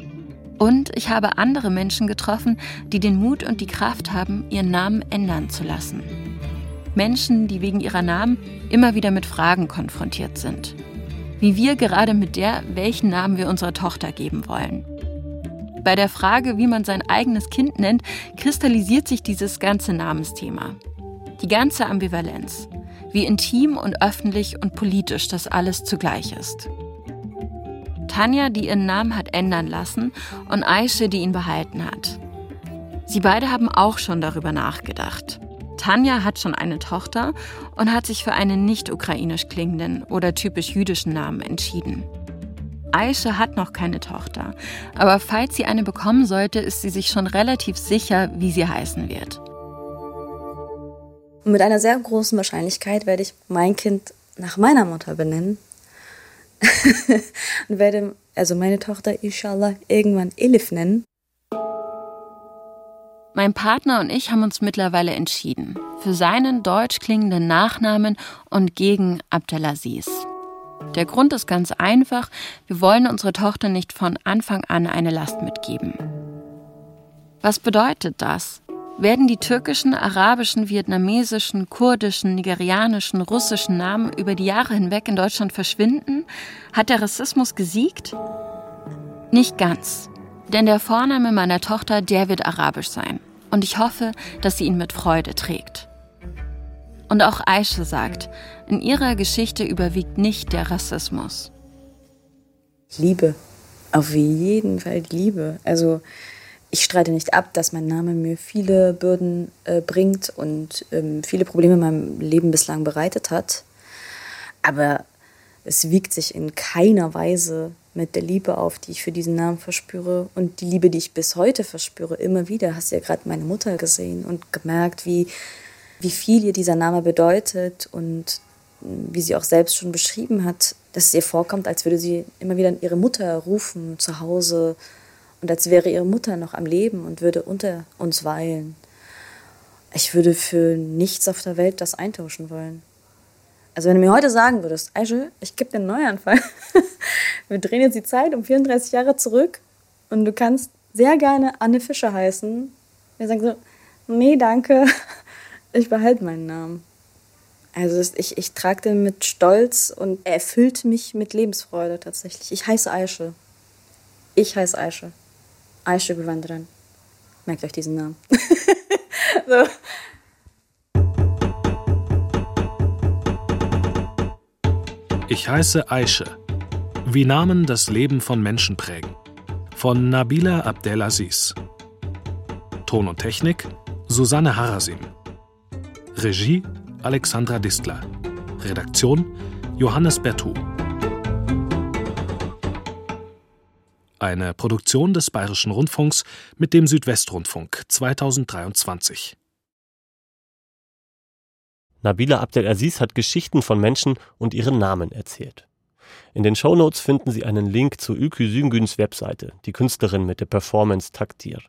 A: Und ich habe andere Menschen getroffen, die den Mut und die Kraft haben, ihren Namen ändern zu lassen. Menschen, die wegen ihrer Namen immer wieder mit Fragen konfrontiert sind. Wie wir gerade mit der, welchen Namen wir unserer Tochter geben wollen. Bei der Frage, wie man sein eigenes Kind nennt, kristallisiert sich dieses ganze Namensthema. Die ganze Ambivalenz. Wie intim und öffentlich und politisch das alles zugleich ist. Tanja, die ihren Namen hat ändern lassen, und Aische, die ihn behalten hat. Sie beide haben auch schon darüber nachgedacht. Tanja hat schon eine Tochter und hat sich für einen nicht ukrainisch klingenden oder typisch jüdischen Namen entschieden. Aische hat noch keine Tochter, aber falls sie eine bekommen sollte, ist sie sich schon relativ sicher, wie sie heißen wird.
D: Mit einer sehr großen Wahrscheinlichkeit werde ich mein Kind nach meiner Mutter benennen, und werde also meine Tochter inshallah irgendwann Elif nennen.
A: Mein Partner und ich haben uns mittlerweile entschieden für seinen deutsch klingenden Nachnamen und gegen Abdelaziz. Der Grund ist ganz einfach, wir wollen unserer Tochter nicht von Anfang an eine Last mitgeben. Was bedeutet das? Werden die türkischen, arabischen, vietnamesischen, kurdischen, nigerianischen, russischen Namen über die Jahre hinweg in Deutschland verschwinden? Hat der Rassismus gesiegt? Nicht ganz. Denn der Vorname meiner Tochter, der wird arabisch sein. Und ich hoffe, dass sie ihn mit Freude trägt. Und auch Aische sagt, in ihrer Geschichte überwiegt nicht der Rassismus.
D: Liebe. Auf jeden Fall Liebe. Also ich streite nicht ab, dass mein Name mir viele Bürden äh, bringt und ähm, viele Probleme in meinem Leben bislang bereitet hat. Aber es wiegt sich in keiner Weise mit der Liebe auf, die ich für diesen Namen verspüre und die Liebe, die ich bis heute verspüre, immer wieder. Hast du ja gerade meine Mutter gesehen und gemerkt, wie, wie viel ihr dieser Name bedeutet und wie sie auch selbst schon beschrieben hat, dass es ihr vorkommt, als würde sie immer wieder ihre Mutter rufen zu Hause und als wäre ihre Mutter noch am Leben und würde unter uns weilen. Ich würde für nichts auf der Welt das eintauschen wollen. Also wenn du mir heute sagen würdest, Aische, ich gebe dir einen Neuanfall, wir drehen jetzt die Zeit um 34 Jahre zurück und du kannst sehr gerne Anne Fischer heißen, wir sagen so, nee, danke, ich behalte meinen Namen. Also ich, ich trage den mit Stolz und er erfüllt mich mit Lebensfreude tatsächlich. Ich heiße Aische. Ich heiße Aische. Aische Gewandran. Merkt euch diesen Namen. so.
F: Ich heiße Aische. Wie Namen das Leben von Menschen prägen. Von Nabila Abdelaziz. Ton und Technik Susanne Harasim. Regie Alexandra Distler. Redaktion Johannes Bertou. Eine Produktion des Bayerischen Rundfunks mit dem Südwestrundfunk 2023.
C: Nabila Abdelaziz hat Geschichten von Menschen und ihren Namen erzählt. In den Shownotes finden Sie einen Link zu Ülkü Süngüns Webseite, die Künstlerin mit der Performance Taktir.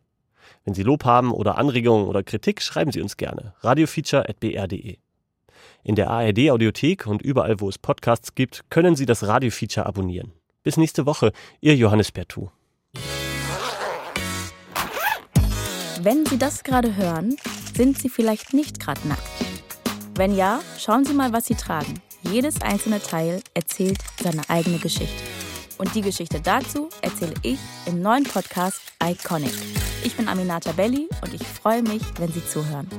C: Wenn Sie Lob haben oder Anregungen oder Kritik, schreiben Sie uns gerne. radiofeature.br.de in der ARD Audiothek und überall, wo es Podcasts gibt, können Sie das Radio-Feature abonnieren. Bis nächste Woche, Ihr Johannes Bertou.
O: Wenn Sie das gerade hören, sind Sie vielleicht nicht gerade nackt. Wenn ja, schauen Sie mal, was Sie tragen. Jedes einzelne Teil erzählt seine eigene Geschichte. Und die Geschichte dazu erzähle ich im neuen Podcast Iconic. Ich bin Aminata Belli und ich freue mich, wenn Sie zuhören.